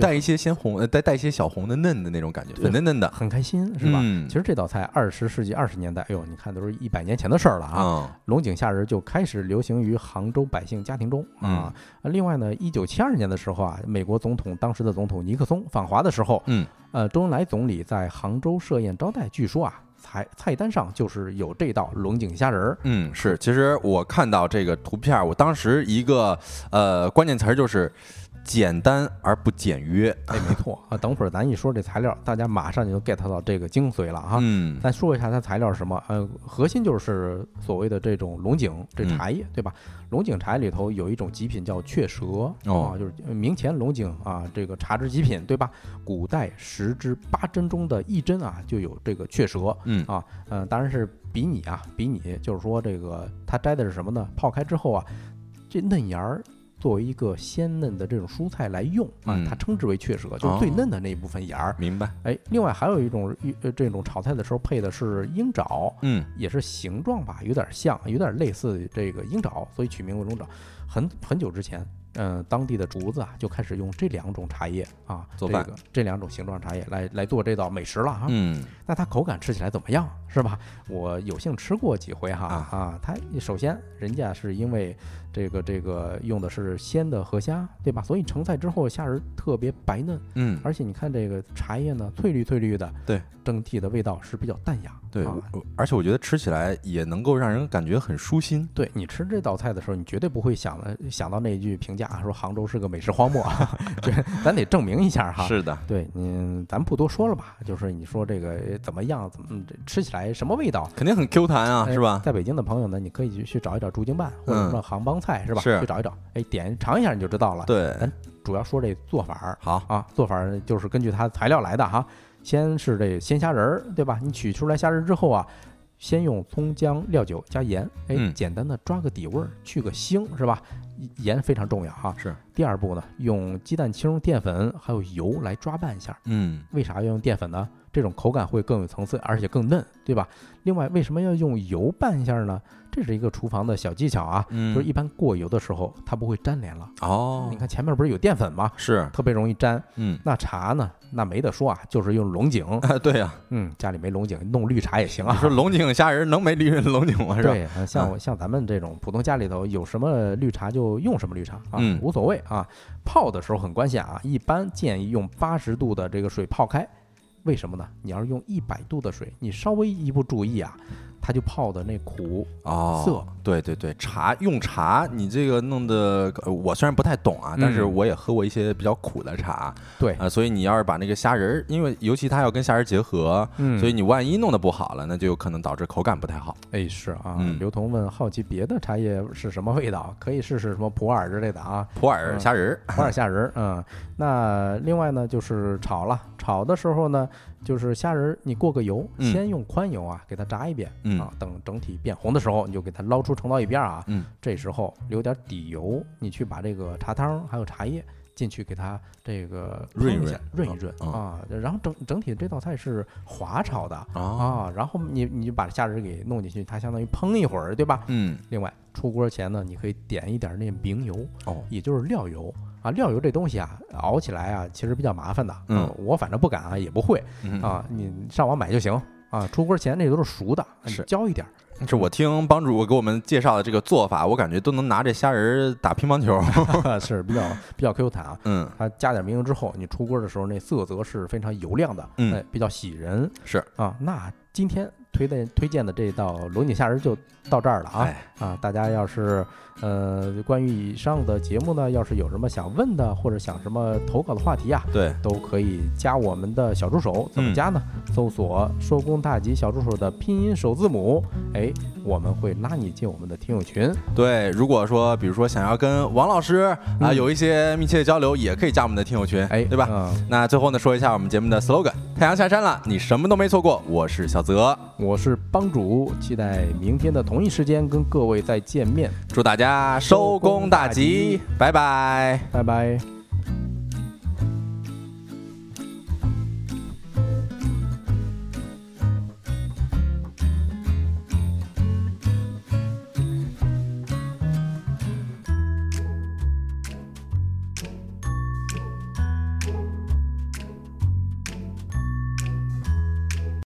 带一些鲜红，呃，带带一些小红的嫩的那种感觉，粉嫩嫩的，很开心，是吧？嗯其实这道菜二十世纪二十年代，哎呦，你看都是一百年前的事儿了啊。啊，龙井虾仁就开始流行于杭州百姓家庭中啊。呃另外呢，一九七二年的时候啊，美国总统当时的总统尼克松访华的时候，嗯，呃，周恩来总理在杭州设宴招待，据说啊，菜菜单上就是有这道龙井虾仁儿。嗯，是，其实我看到这个图片，我当时一个呃关键词儿就是简单而不简约。哎，没错 啊。等会儿咱一说这材料，大家马上就 get 到这个精髓了啊。嗯咱说一下它材料是什么？呃，核心就是所谓的这种龙井这嗯茶叶，对吧？龙井茶里头有一种极品叫雀舌、哦啊，就是明前龙井啊，这个茶之极品，对吧？古代十之八珍中的一珍啊，就有这个雀舌嗯啊，嗯、当然是比拟啊，比拟就是说这个它摘的是什么呢？泡开之后啊，这嫩芽儿。作为一个鲜嫩的这种蔬菜来用啊嗯，它称之为雀舌，就是最哦嫩的那一部分芽儿。明白。哎，另外还有一种一呃这种炒菜的时候配的是鹰爪，嗯也是形状吧，有点像，有点类似这个鹰爪，所以取名为龙爪。很很久之前，嗯、当地的竹子啊就开始用这两种茶叶啊做饭这个这两种形状茶叶来来做这道美食了啊。嗯那它口感吃起来怎么样？是吧？我有幸吃过几回哈啊啊，它首先人家是因为这个这个用的是鲜的河虾，对吧？所以成菜之后虾仁特别白嫩，嗯，而且你看这个茶叶呢，翠绿翠绿的，对，整体的味道是比较淡雅。对啊，而且我觉得吃起来也能够让人感觉很舒心。对你吃这道菜的时候，你绝对不会想了想到那句评价说杭州是个美食荒漠，这咱得证明一下哈。是的，对，嗯，咱不多说了吧，就是你说这个呃怎么样，怎么吃起来什么味道？肯定很 Q 弹啊，哎是吧？在北京的朋友呢，你可以去去找一找驻京办或者嗯说杭帮菜是吧？是去找一找，哎，点尝一下你就知道了。对，咱主要说这做法儿好，啊，做法儿就是根据它的材料来的哈。先是这鲜虾仁儿，对吧？你取出来虾仁儿之后啊，先用葱姜料酒加盐，哎，嗯简单的抓个底味儿，去个腥，是吧？盐非常重要哈。是，第二步呢，用鸡蛋清、淀粉还有油来抓拌一下。嗯为啥要用淀粉呢？这种口感会更有层次，而且更嫩，对吧？另外，为什么要用油拌一下呢？这是一个厨房的小技巧啊，嗯就是一般过油的时候，它不会粘连了。哦你，看前面不是有淀粉吗？是，特别容易粘。嗯，那茶呢？那没得说啊，就是用龙井。对呀，嗯，家里没龙井，弄绿茶也行啊。你说龙井虾仁能没绿龙井吗？是吧？像我像咱们这种普通家里头有什么绿茶就用什么绿茶啊，嗯无所谓啊。泡的时候很关键啊，一般建议用八十度的这个水泡开。为什么呢？你要是用一百度的水，你稍微一不注意啊，它就泡的那苦。哦，色对对对，茶用茶，你这个弄的，呃我虽然不太懂啊，但是嗯我也喝过一些比较苦的茶对啊、，所以你要是把那个虾仁儿，因为尤其它要跟虾仁儿结合，嗯所以你万一弄得不好了，那就有可能导致口感不太好。哎是啊。嗯刘同问好奇别的茶叶是什么味道，可以试试什么普洱之类的啊。普洱嗯虾仁儿，普洱虾仁儿，嗯，那另外呢就是炒了，炒的时候呢，就是虾仁儿你过个油，嗯先用宽油啊给它炸一遍，嗯啊，等整体变红的时候，你就给它捞出盛到一边儿啊，嗯，这时候留点底油，你去把这个茶汤还有茶叶进去给它这个润一下润润一润嗯啊，然后整整体这道菜是滑炒的哦，啊，然后你你就把虾仁儿给弄进去，它相当于烹一会儿，对吧？嗯，另外出锅前呢，你可以点一点那明油。哦，也就是料油啊，料油这东西啊，熬起来啊，其实比较麻烦的。嗯呃我反正不敢啊，也不会嗯啊，你上网买就行啊。出锅前那都是熟的，你是浇一点儿。这我听帮主给我们介绍的这个做法，我感觉都能拿这虾仁儿打乒乓球。是比较比较 Q 弹啊。嗯，它加点明油之后，你出锅的时候那色泽是非常油亮的，嗯哎，比较喜人是啊。那今天推荐推荐的这道龙井虾仁就到这儿了啊哎，啊！大家要是呃关于以上的节目呢，要是有什么想问的或者想什么投稿的话题啊，对，都可以加我们的小助手，怎么嗯加呢？搜索“收工大吉小助手”的拼音首字母，哎，我们会拉你进我们的听友群。对，如果说比如说想要跟王老师啊、嗯有一些密切的交流，也可以加我们的听友群，哎，对吧？嗯，那最后呢，说一下我们节目的 slogan：太阳下山了，你什么都没错过。我是小泽，我是帮主，期待明天的同一时间跟各位再见面，祝大家收工大吉，拜拜。拜拜。